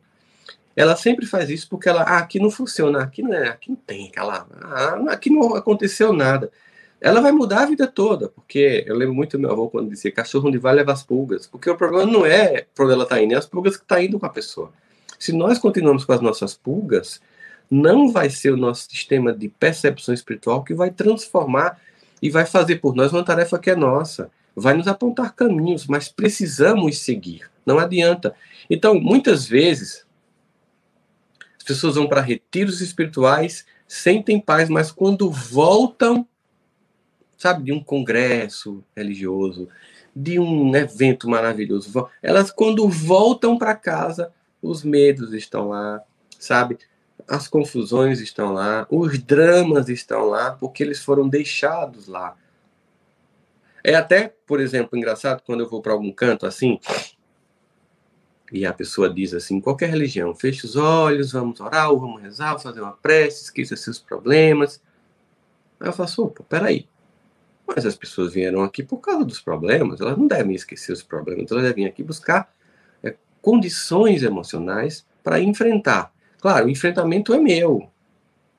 ela sempre faz isso porque ela, ah, aqui não funciona, aqui não é, aqui não tem aquela, ah, aqui não aconteceu nada. Ela vai mudar a vida toda, porque eu lembro muito do meu avô quando dizia cachorro onde vai leva as pulgas, porque o problema não é para onde ela está indo, é as pulgas que estão tá indo com a pessoa. Se nós continuamos com as nossas pulgas, não vai ser o nosso sistema de percepção espiritual que vai transformar e vai fazer por nós uma tarefa que é nossa. Vai nos apontar caminhos, mas precisamos seguir. Não adianta. Então, muitas vezes, as pessoas vão para retiros espirituais, sentem paz, mas quando voltam sabe, de um congresso religioso, de um evento maravilhoso. Elas, quando voltam para casa, os medos estão lá, sabe? As confusões estão lá, os dramas estão lá, porque eles foram deixados lá. É até, por exemplo, engraçado quando eu vou para algum canto assim, e a pessoa diz assim, qualquer religião, feche os olhos, vamos orar, vamos rezar, fazer uma prece, esqueça seus problemas. Aí eu faço, opa, peraí, mas as pessoas vieram aqui por causa dos problemas, elas não devem esquecer os problemas, elas devem aqui buscar é, condições emocionais para enfrentar. Claro, o enfrentamento é meu.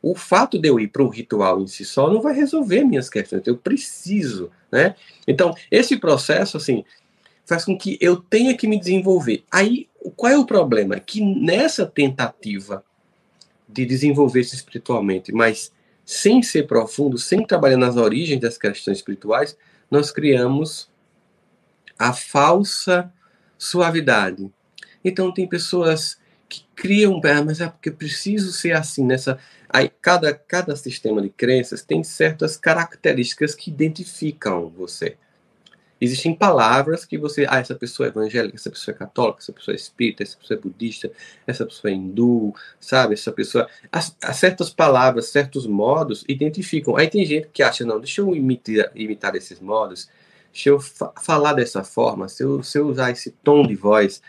O fato de eu ir para o ritual em si só não vai resolver minhas questões, eu preciso, né? Então, esse processo, assim, faz com que eu tenha que me desenvolver. Aí, qual é o problema? Que nessa tentativa de desenvolver-se espiritualmente, mas sem ser profundo, sem trabalhar nas origens das questões espirituais, nós criamos a falsa suavidade. Então tem pessoas que criam, ah, mas é porque preciso ser assim nessa. Aí cada cada sistema de crenças tem certas características que identificam você. Existem palavras que você. Ah, essa pessoa é evangélica, essa pessoa é católica, essa pessoa é espírita, essa pessoa é budista, essa pessoa é hindu, sabe? Essa pessoa. As, as certas palavras, certos modos identificam. Aí tem gente que acha, não, deixa eu imitar, imitar esses modos, deixa eu fa falar dessa forma, se eu, se eu usar esse tom de voz,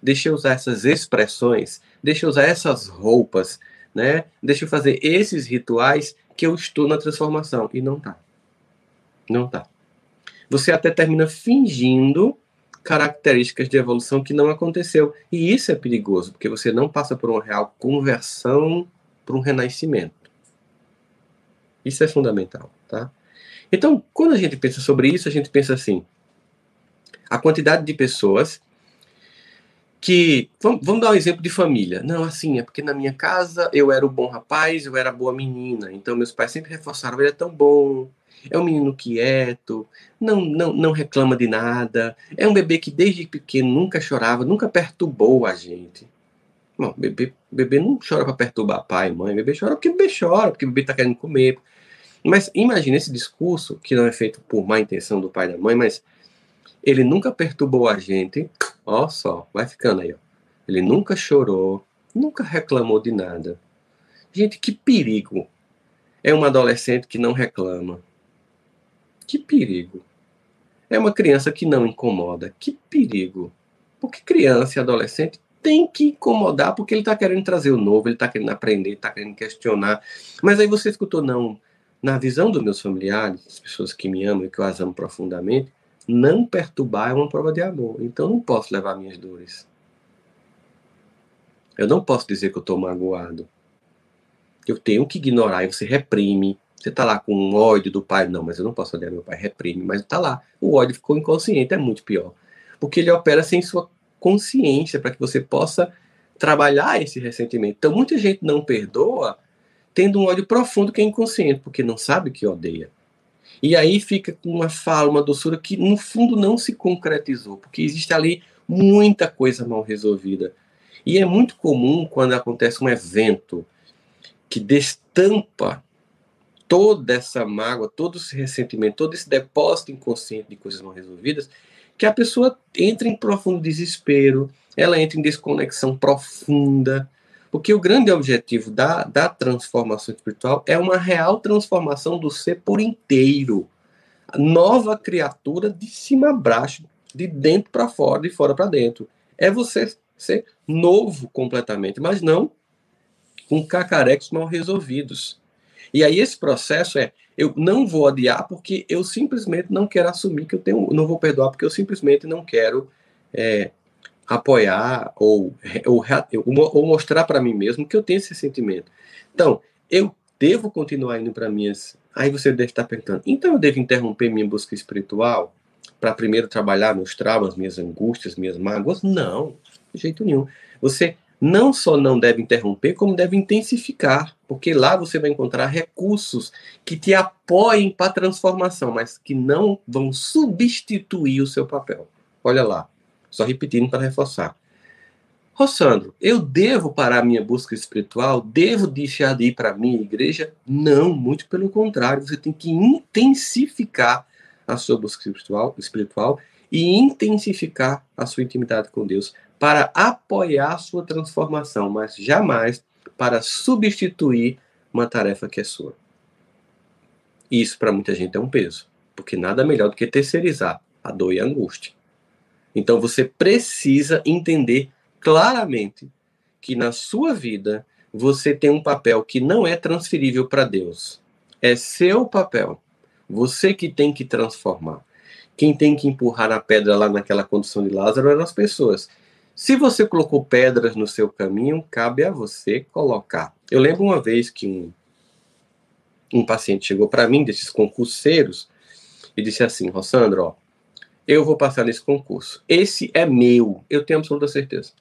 deixa eu usar essas expressões, deixa eu usar essas roupas, né? Deixa eu fazer esses rituais que eu estou na transformação. E não tá. Não tá você até termina fingindo características de evolução que não aconteceu. E isso é perigoso, porque você não passa por uma real conversão para um renascimento. Isso é fundamental, tá? Então, quando a gente pensa sobre isso, a gente pensa assim: a quantidade de pessoas que. Vamos, vamos, dar um exemplo de família. Não, assim, é porque na minha casa eu era o bom rapaz, eu era a boa menina. Então, meus pais sempre reforçaram: ele é tão bom, é um menino quieto, não, não, não reclama de nada, é um bebê que desde pequeno nunca chorava, nunca perturbou a gente. Bom, bebê, bebê não chora para perturbar pai, mãe, bebê chora porque bebê chora, porque bebê está querendo comer. Mas imagine esse discurso, que não é feito por má intenção do pai e da mãe, mas ele nunca perturbou a gente, ó só, vai ficando aí, ó. Ele nunca chorou, nunca reclamou de nada. Gente, que perigo é um adolescente que não reclama, que perigo. É uma criança que não incomoda. Que perigo. Porque criança e adolescente tem que incomodar porque ele está querendo trazer o novo, ele está querendo aprender, está querendo questionar. Mas aí você escutou, não. Na visão dos meus familiares, as pessoas que me amam e que eu as amo profundamente, não perturbar é uma prova de amor. Então não posso levar minhas dores. Eu não posso dizer que eu estou magoado. Eu tenho que ignorar e você reprime, você tá lá com um ódio do pai, não, mas eu não posso odiar meu pai, reprime, mas tá lá. O ódio ficou inconsciente, é muito pior. Porque ele opera sem sua consciência, para que você possa trabalhar esse ressentimento. Então, muita gente não perdoa tendo um ódio profundo que é inconsciente, porque não sabe que odeia. E aí fica com uma fala, uma doçura que no fundo não se concretizou, porque existe ali muita coisa mal resolvida. E é muito comum quando acontece um evento que destampa toda essa mágoa, todo esse ressentimento, todo esse depósito inconsciente de coisas não resolvidas, que a pessoa entra em profundo desespero, ela entra em desconexão profunda, porque o grande objetivo da, da transformação espiritual é uma real transformação do ser por inteiro. Nova criatura de cima a baixo, de dentro para fora, de fora para dentro. É você ser novo completamente, mas não com cacarecos mal resolvidos. E aí esse processo é, eu não vou odiar porque eu simplesmente não quero assumir que eu tenho, não vou perdoar porque eu simplesmente não quero é, apoiar ou, ou, ou mostrar para mim mesmo que eu tenho esse sentimento. Então, eu devo continuar indo para minhas Aí você deve estar perguntando: então eu devo interromper minha busca espiritual para primeiro trabalhar meus traumas, minhas angústias, minhas mágoas? Não, de jeito nenhum. Você não só não deve interromper, como deve intensificar, porque lá você vai encontrar recursos que te apoiem para a transformação, mas que não vão substituir o seu papel. Olha lá, só repetindo para reforçar. Rossandro, eu devo parar minha busca espiritual? Devo deixar de ir para a minha igreja? Não, muito pelo contrário, você tem que intensificar a sua busca espiritual, espiritual e intensificar a sua intimidade com Deus para apoiar a sua transformação, mas jamais para substituir uma tarefa que é sua. Isso para muita gente é um peso, porque nada melhor do que terceirizar a dor e a angústia. Então você precisa entender claramente que na sua vida você tem um papel que não é transferível para Deus. É seu papel. Você que tem que transformar. Quem tem que empurrar a pedra lá naquela condição de Lázaro eram as pessoas. Se você colocou pedras no seu caminho, cabe a você colocar. Eu lembro uma vez que um, um paciente chegou para mim, desses concurseiros, e disse assim: Rossandro, ó, eu vou passar nesse concurso. Esse é meu, eu tenho absoluta certeza.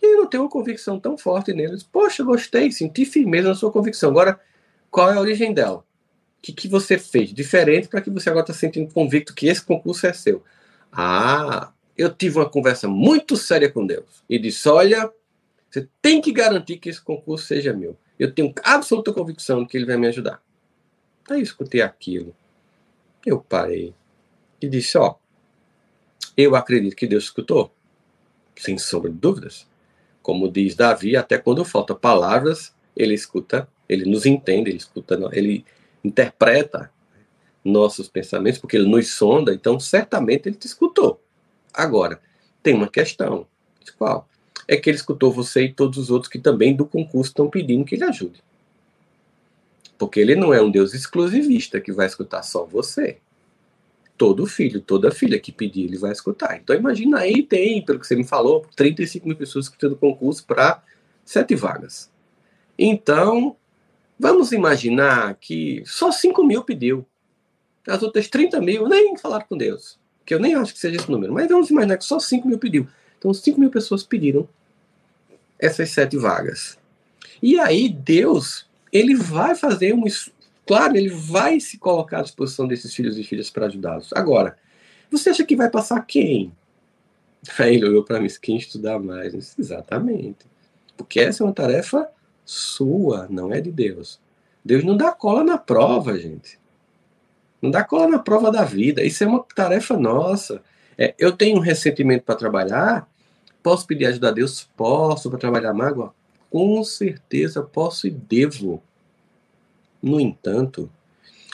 E eu não tenho uma convicção tão forte neles. Poxa, gostei, senti firmeza na sua convicção. Agora, qual é a origem dela? O que, que você fez diferente para que você agora está sentindo convicto que esse concurso é seu? Ah, eu tive uma conversa muito séria com Deus e disse: Olha, você tem que garantir que esse concurso seja meu. Eu tenho absoluta convicção de que ele vai me ajudar. Aí eu escutei aquilo. Eu parei e disse: Ó, eu acredito que Deus escutou, sem sombra de dúvidas. Como diz Davi, até quando falta palavras, ele escuta, ele nos entende, ele escuta, ele interpreta nossos pensamentos, porque ele nos sonda, então certamente ele te escutou. Agora, tem uma questão. Qual? É que ele escutou você e todos os outros que também do concurso estão pedindo que ele ajude. Porque ele não é um Deus exclusivista que vai escutar só você. Todo filho, toda filha que pedir, ele vai escutar. Então imagina aí, tem, pelo que você me falou, 35 mil pessoas escutando o concurso para sete vagas. Então, vamos imaginar que só 5 mil pediu. As outras 30 mil nem falaram com Deus que eu nem acho que seja esse número, mas vamos imaginar que só 5 mil pediu. Então, 5 mil pessoas pediram essas sete vagas. E aí, Deus, ele vai fazer um. Claro, ele vai se colocar à disposição desses filhos e filhas para ajudá-los. Agora, você acha que vai passar quem? [laughs] Aí ele olhou para mim, quem estudar mais? Disse, Exatamente. Porque essa é uma tarefa sua, não é de Deus. Deus não dá cola na prova, gente. Não dá cola na prova da vida. Isso é uma tarefa nossa. É, eu tenho um ressentimento para trabalhar? Posso pedir ajuda a Deus? Posso para trabalhar mágoa? Com certeza posso e devo. No entanto,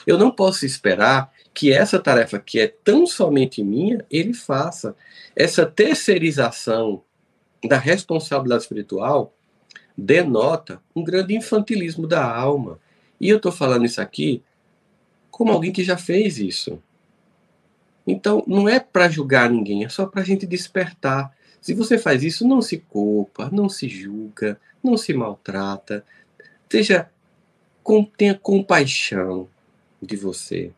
eu não posso esperar que essa tarefa que é tão somente minha, ele faça. Essa terceirização da responsabilidade espiritual denota um grande infantilismo da alma. E eu estou falando isso aqui como alguém que já fez isso. Então, não é para julgar ninguém, é só para a gente despertar. Se você faz isso, não se culpa, não se julga, não se maltrata. Seja, tenha compaixão de você.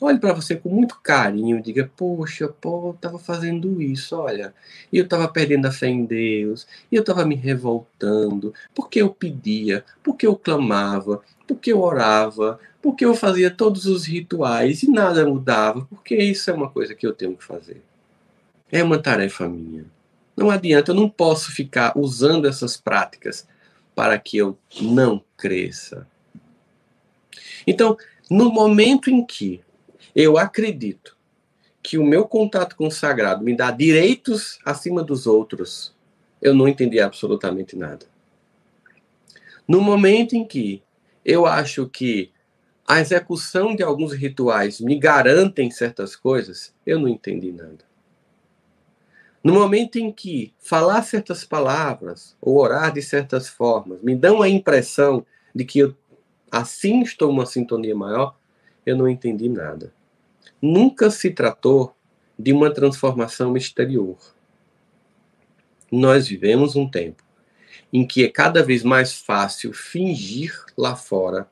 Olhe para você com muito carinho, diga: Poxa, pô, eu estava fazendo isso, olha, e eu estava perdendo a fé em Deus, e eu estava me revoltando, porque eu pedia, porque eu clamava, porque eu orava, porque eu fazia todos os rituais e nada mudava, porque isso é uma coisa que eu tenho que fazer. É uma tarefa minha. Não adianta, eu não posso ficar usando essas práticas para que eu não cresça. Então, no momento em que eu acredito que o meu contato com o sagrado me dá direitos acima dos outros. Eu não entendi absolutamente nada. No momento em que eu acho que a execução de alguns rituais me garantem certas coisas, eu não entendi nada. No momento em que falar certas palavras ou orar de certas formas me dão a impressão de que eu assim estou uma sintonia maior, eu não entendi nada nunca se tratou de uma transformação exterior. Nós vivemos um tempo em que é cada vez mais fácil fingir lá fora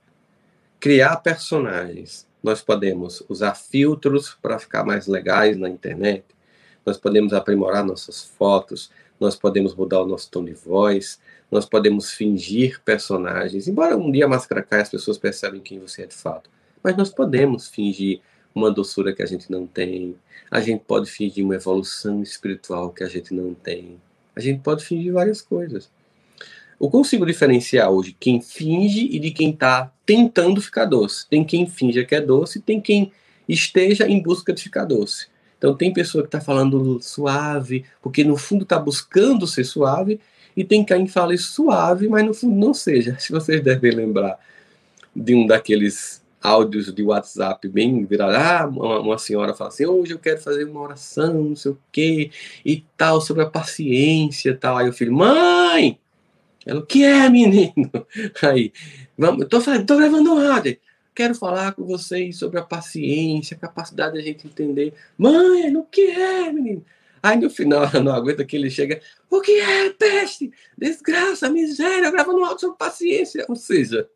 criar personagens. Nós podemos usar filtros para ficar mais legais na internet. Nós podemos aprimorar nossas fotos. Nós podemos mudar o nosso tom de voz. Nós podemos fingir personagens. Embora um dia a máscara caia, as pessoas percebem quem você é de fato. Mas nós podemos fingir uma doçura que a gente não tem. A gente pode fingir uma evolução espiritual que a gente não tem. A gente pode fingir várias coisas. Eu consigo diferenciar hoje quem finge e de quem está tentando ficar doce. Tem quem finge que é doce, tem quem esteja em busca de ficar doce. Então tem pessoa que está falando suave, porque no fundo está buscando ser suave, e tem quem fale suave, mas no fundo não seja. [laughs] Se vocês devem lembrar de um daqueles áudios de WhatsApp bem virados. Ah, uma, uma, senhora fala assim: hoje eu quero fazer uma oração, não sei o quê, e tal, sobre a paciência e tal. Aí o filho, mãe! Ela, o que é, menino? [laughs] Aí, vamos, tô, tô gravando um áudio. Quero falar com vocês sobre a paciência, a capacidade da gente entender. Mãe, o que é, menino? Aí no final ela não aguenta que ele chega. O que é, peste? Desgraça, miséria, gravando um áudio sobre paciência. Ou seja,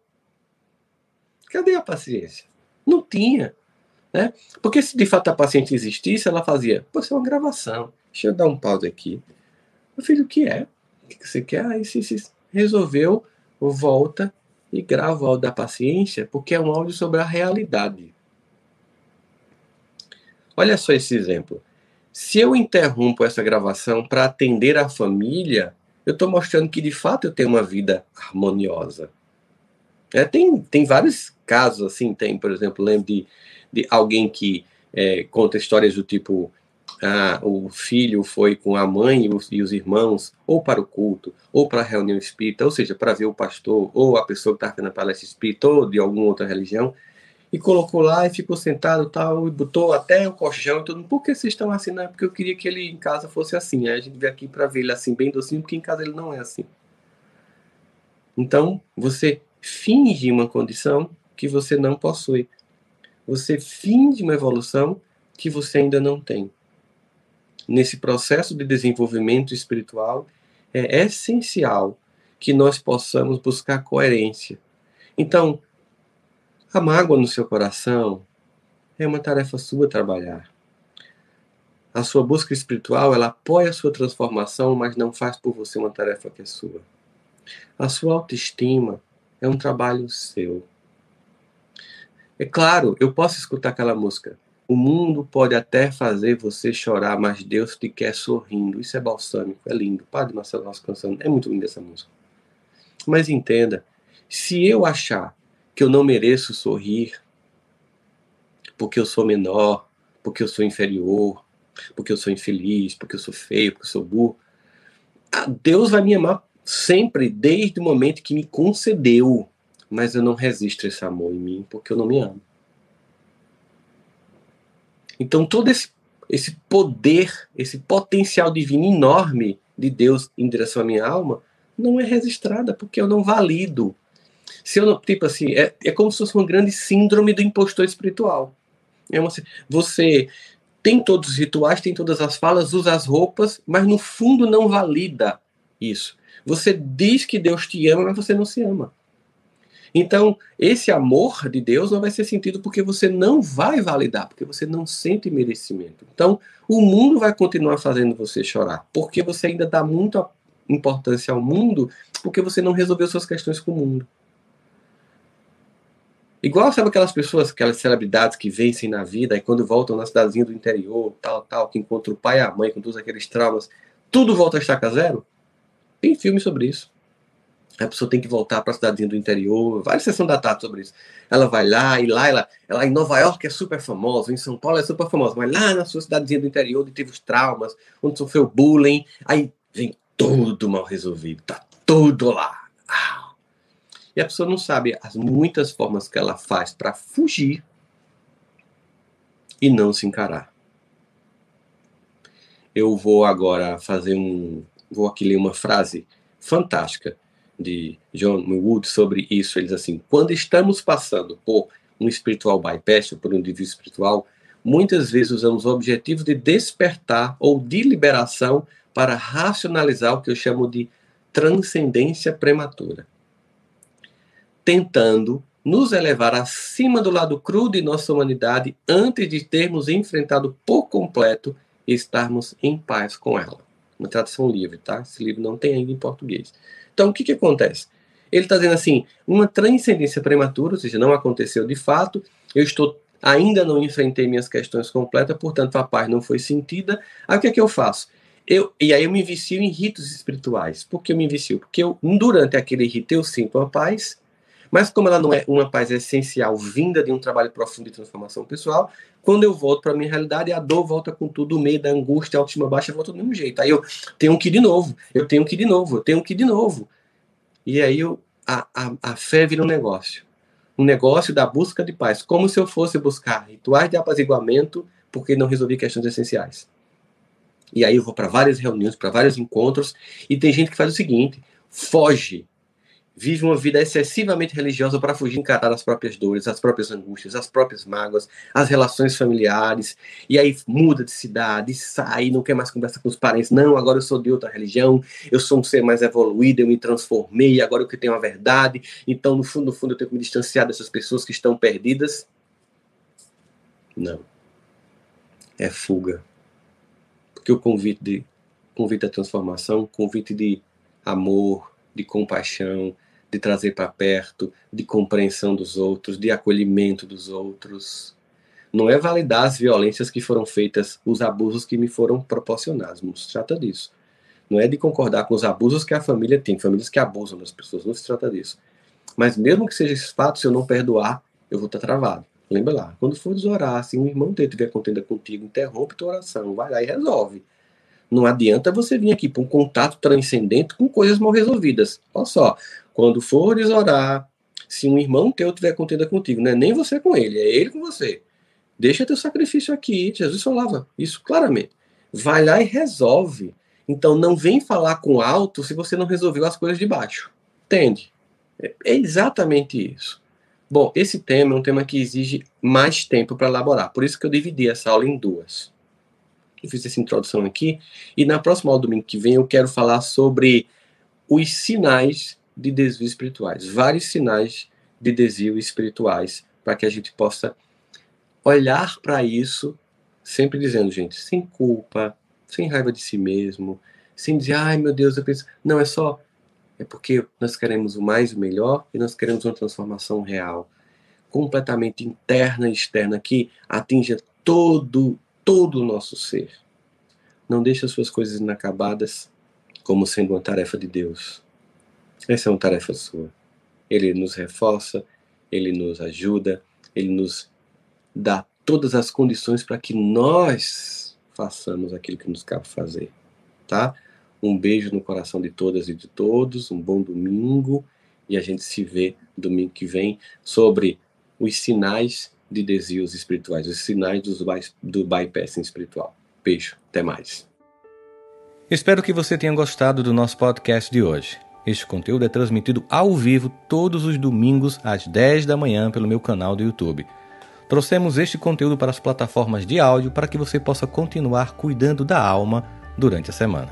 Cadê a paciência? Não tinha. Né? Porque se de fato a paciente existisse, ela fazia, pô, isso é uma gravação. Deixa eu dar um pause aqui. Meu filho, o que é? O que você quer? Aí se, se resolveu, volta e grava o áudio da paciência, porque é um áudio sobre a realidade. Olha só esse exemplo. Se eu interrompo essa gravação para atender a família, eu estou mostrando que de fato eu tenho uma vida harmoniosa. É, tem, tem vários casos assim, tem, por exemplo, lembro de, de alguém que é, conta histórias do tipo ah, o filho foi com a mãe e os, e os, irmãos ou para o culto, ou para a reunião espírita, ou seja, para ver o pastor, ou a pessoa que está na palestra espírita, ou de alguma outra religião, e colocou lá e ficou sentado tal, e botou até o colchão e tudo. Por que vocês estão assim? Não, é porque eu queria que ele em casa fosse assim. Aí a gente veio aqui para ver ele assim, bem docinho, porque em casa ele não é assim. Então, você finge uma condição que você não possui. Você finge uma evolução que você ainda não tem. Nesse processo de desenvolvimento espiritual, é essencial que nós possamos buscar coerência. Então, a mágoa no seu coração é uma tarefa sua trabalhar. A sua busca espiritual, ela apoia a sua transformação, mas não faz por você uma tarefa que é sua. A sua autoestima, é um trabalho seu. É claro, eu posso escutar aquela música. O mundo pode até fazer você chorar, mas Deus te quer sorrindo. Isso é balsâmico, é lindo. Padre Marcelo Rossi cantando. É muito linda essa música. Mas entenda, se eu achar que eu não mereço sorrir, porque eu sou menor, porque eu sou inferior, porque eu sou infeliz, porque eu sou feio, porque eu sou burro, Deus vai me amar sempre desde o momento que me concedeu, mas eu não resisto esse amor em mim porque eu não me amo. Então todo esse, esse poder, esse potencial divino enorme de Deus em direção à minha alma não é registrada porque eu não valido. Se eu não, tipo assim, é, é como se fosse uma grande síndrome do impostor espiritual. É uma, você tem todos os rituais, tem todas as falas, usa as roupas, mas no fundo não valida isso. Você diz que Deus te ama, mas você não se ama. Então, esse amor de Deus não vai ser sentido porque você não vai validar, porque você não sente merecimento. Então, o mundo vai continuar fazendo você chorar, porque você ainda dá muita importância ao mundo, porque você não resolveu suas questões com o mundo. Igual, sabe aquelas pessoas, aquelas celebridades que vencem na vida e quando voltam na cidadezinha do interior, tal, tal, que encontram o pai e a mãe com todos aqueles traumas, tudo volta a estaca zero? Tem filme sobre isso. A pessoa tem que voltar para a cidadezinha do interior, várias sessões da tarde sobre isso. Ela vai lá, e lá, ela, ela em Nova York é super famosa, em São Paulo é super famosa, mas lá na sua cidadezinha do interior, onde teve os traumas, onde sofreu bullying, aí vem tudo mal resolvido, tá tudo lá. E a pessoa não sabe as muitas formas que ela faz para fugir e não se encarar. Eu vou agora fazer um, vou aqui ler uma frase fantástica de John Wood sobre isso. Ele diz assim: quando estamos passando por um espiritual bypass, por um desvio espiritual, muitas vezes usamos o objetivo de despertar ou de liberação para racionalizar o que eu chamo de transcendência prematura, tentando nos elevar acima do lado cru de nossa humanidade antes de termos enfrentado por completo e estarmos em paz com ela. Uma tradução livre, tá? Esse livro não tem ainda em português. Então, o que, que acontece? Ele está dizendo assim: uma transcendência prematura, ou seja, não aconteceu de fato, eu estou ainda não enfrentei minhas questões completas, portanto a paz não foi sentida. Aí o que é que eu faço? Eu, e aí eu me vicio em ritos espirituais. Por que eu me vicio? Porque eu, durante aquele rito eu sinto uma paz, mas como ela não é uma paz essencial, vinda de um trabalho profundo de transformação pessoal, quando eu volto para a minha realidade, a dor volta com tudo, o meio da angústia, a autoestima baixa, volta do mesmo jeito. Aí eu tenho que ir de novo, eu tenho que ir de novo, eu tenho que ir de novo. E aí eu, a, a, a fé vira um negócio. Um negócio da busca de paz. Como se eu fosse buscar rituais de apaziguamento porque não resolvi questões essenciais. E aí eu vou para várias reuniões, para vários encontros, e tem gente que faz o seguinte: foge vive uma vida excessivamente religiosa para fugir encarar as próprias dores, as próprias angústias, as próprias mágoas, as relações familiares, e aí muda de cidade, sai, não quer mais conversar com os parentes, não, agora eu sou de outra religião, eu sou um ser mais evoluído, eu me transformei, agora eu que tenho a verdade, então no fundo, no fundo eu tenho que me distanciar dessas pessoas que estão perdidas. Não. É fuga. Porque o convite de convite à transformação, convite de amor, de compaixão, de trazer para perto, de compreensão dos outros, de acolhimento dos outros. Não é validar as violências que foram feitas, os abusos que me foram proporcionados. Não se trata disso. Não é de concordar com os abusos que a família tem, famílias que abusam das pessoas. Não se trata disso. Mas mesmo que seja esse fato, se eu não perdoar, eu vou estar travado. Lembra lá, quando for desorar, se um irmão teu tiver contenda contigo, interrompe tua oração, vai lá e resolve. Não adianta você vir aqui para um contato transcendente com coisas mal resolvidas. Olha só, quando fores orar, se um irmão teu tiver contenda contigo, não é nem você com ele, é ele com você. Deixa teu sacrifício aqui. Jesus falava isso claramente. Vai lá e resolve. Então não vem falar com alto se você não resolveu as coisas de baixo. Entende? É exatamente isso. Bom, esse tema é um tema que exige mais tempo para elaborar. Por isso que eu dividi essa aula em duas. Eu fiz essa introdução aqui. E na próxima aula domingo que vem eu quero falar sobre os sinais de desvio espirituais, vários sinais de desvio espirituais, para que a gente possa olhar para isso, sempre dizendo, gente, sem culpa, sem raiva de si mesmo, sem dizer, ai meu Deus, eu penso. Não, é só. É porque nós queremos o mais e o melhor e nós queremos uma transformação real, completamente interna e externa, que atinja todo, todo o nosso ser. Não deixe as suas coisas inacabadas como sendo uma tarefa de Deus. Essa é uma tarefa sua. Ele nos reforça, ele nos ajuda, ele nos dá todas as condições para que nós façamos aquilo que nos cabe fazer, tá? Um beijo no coração de todas e de todos, um bom domingo e a gente se vê domingo que vem sobre os sinais de desvios espirituais, os sinais dos do bypassing espiritual. Beijo, até mais. Espero que você tenha gostado do nosso podcast de hoje. Este conteúdo é transmitido ao vivo todos os domingos às 10 da manhã pelo meu canal do YouTube. Trouxemos este conteúdo para as plataformas de áudio para que você possa continuar cuidando da alma durante a semana.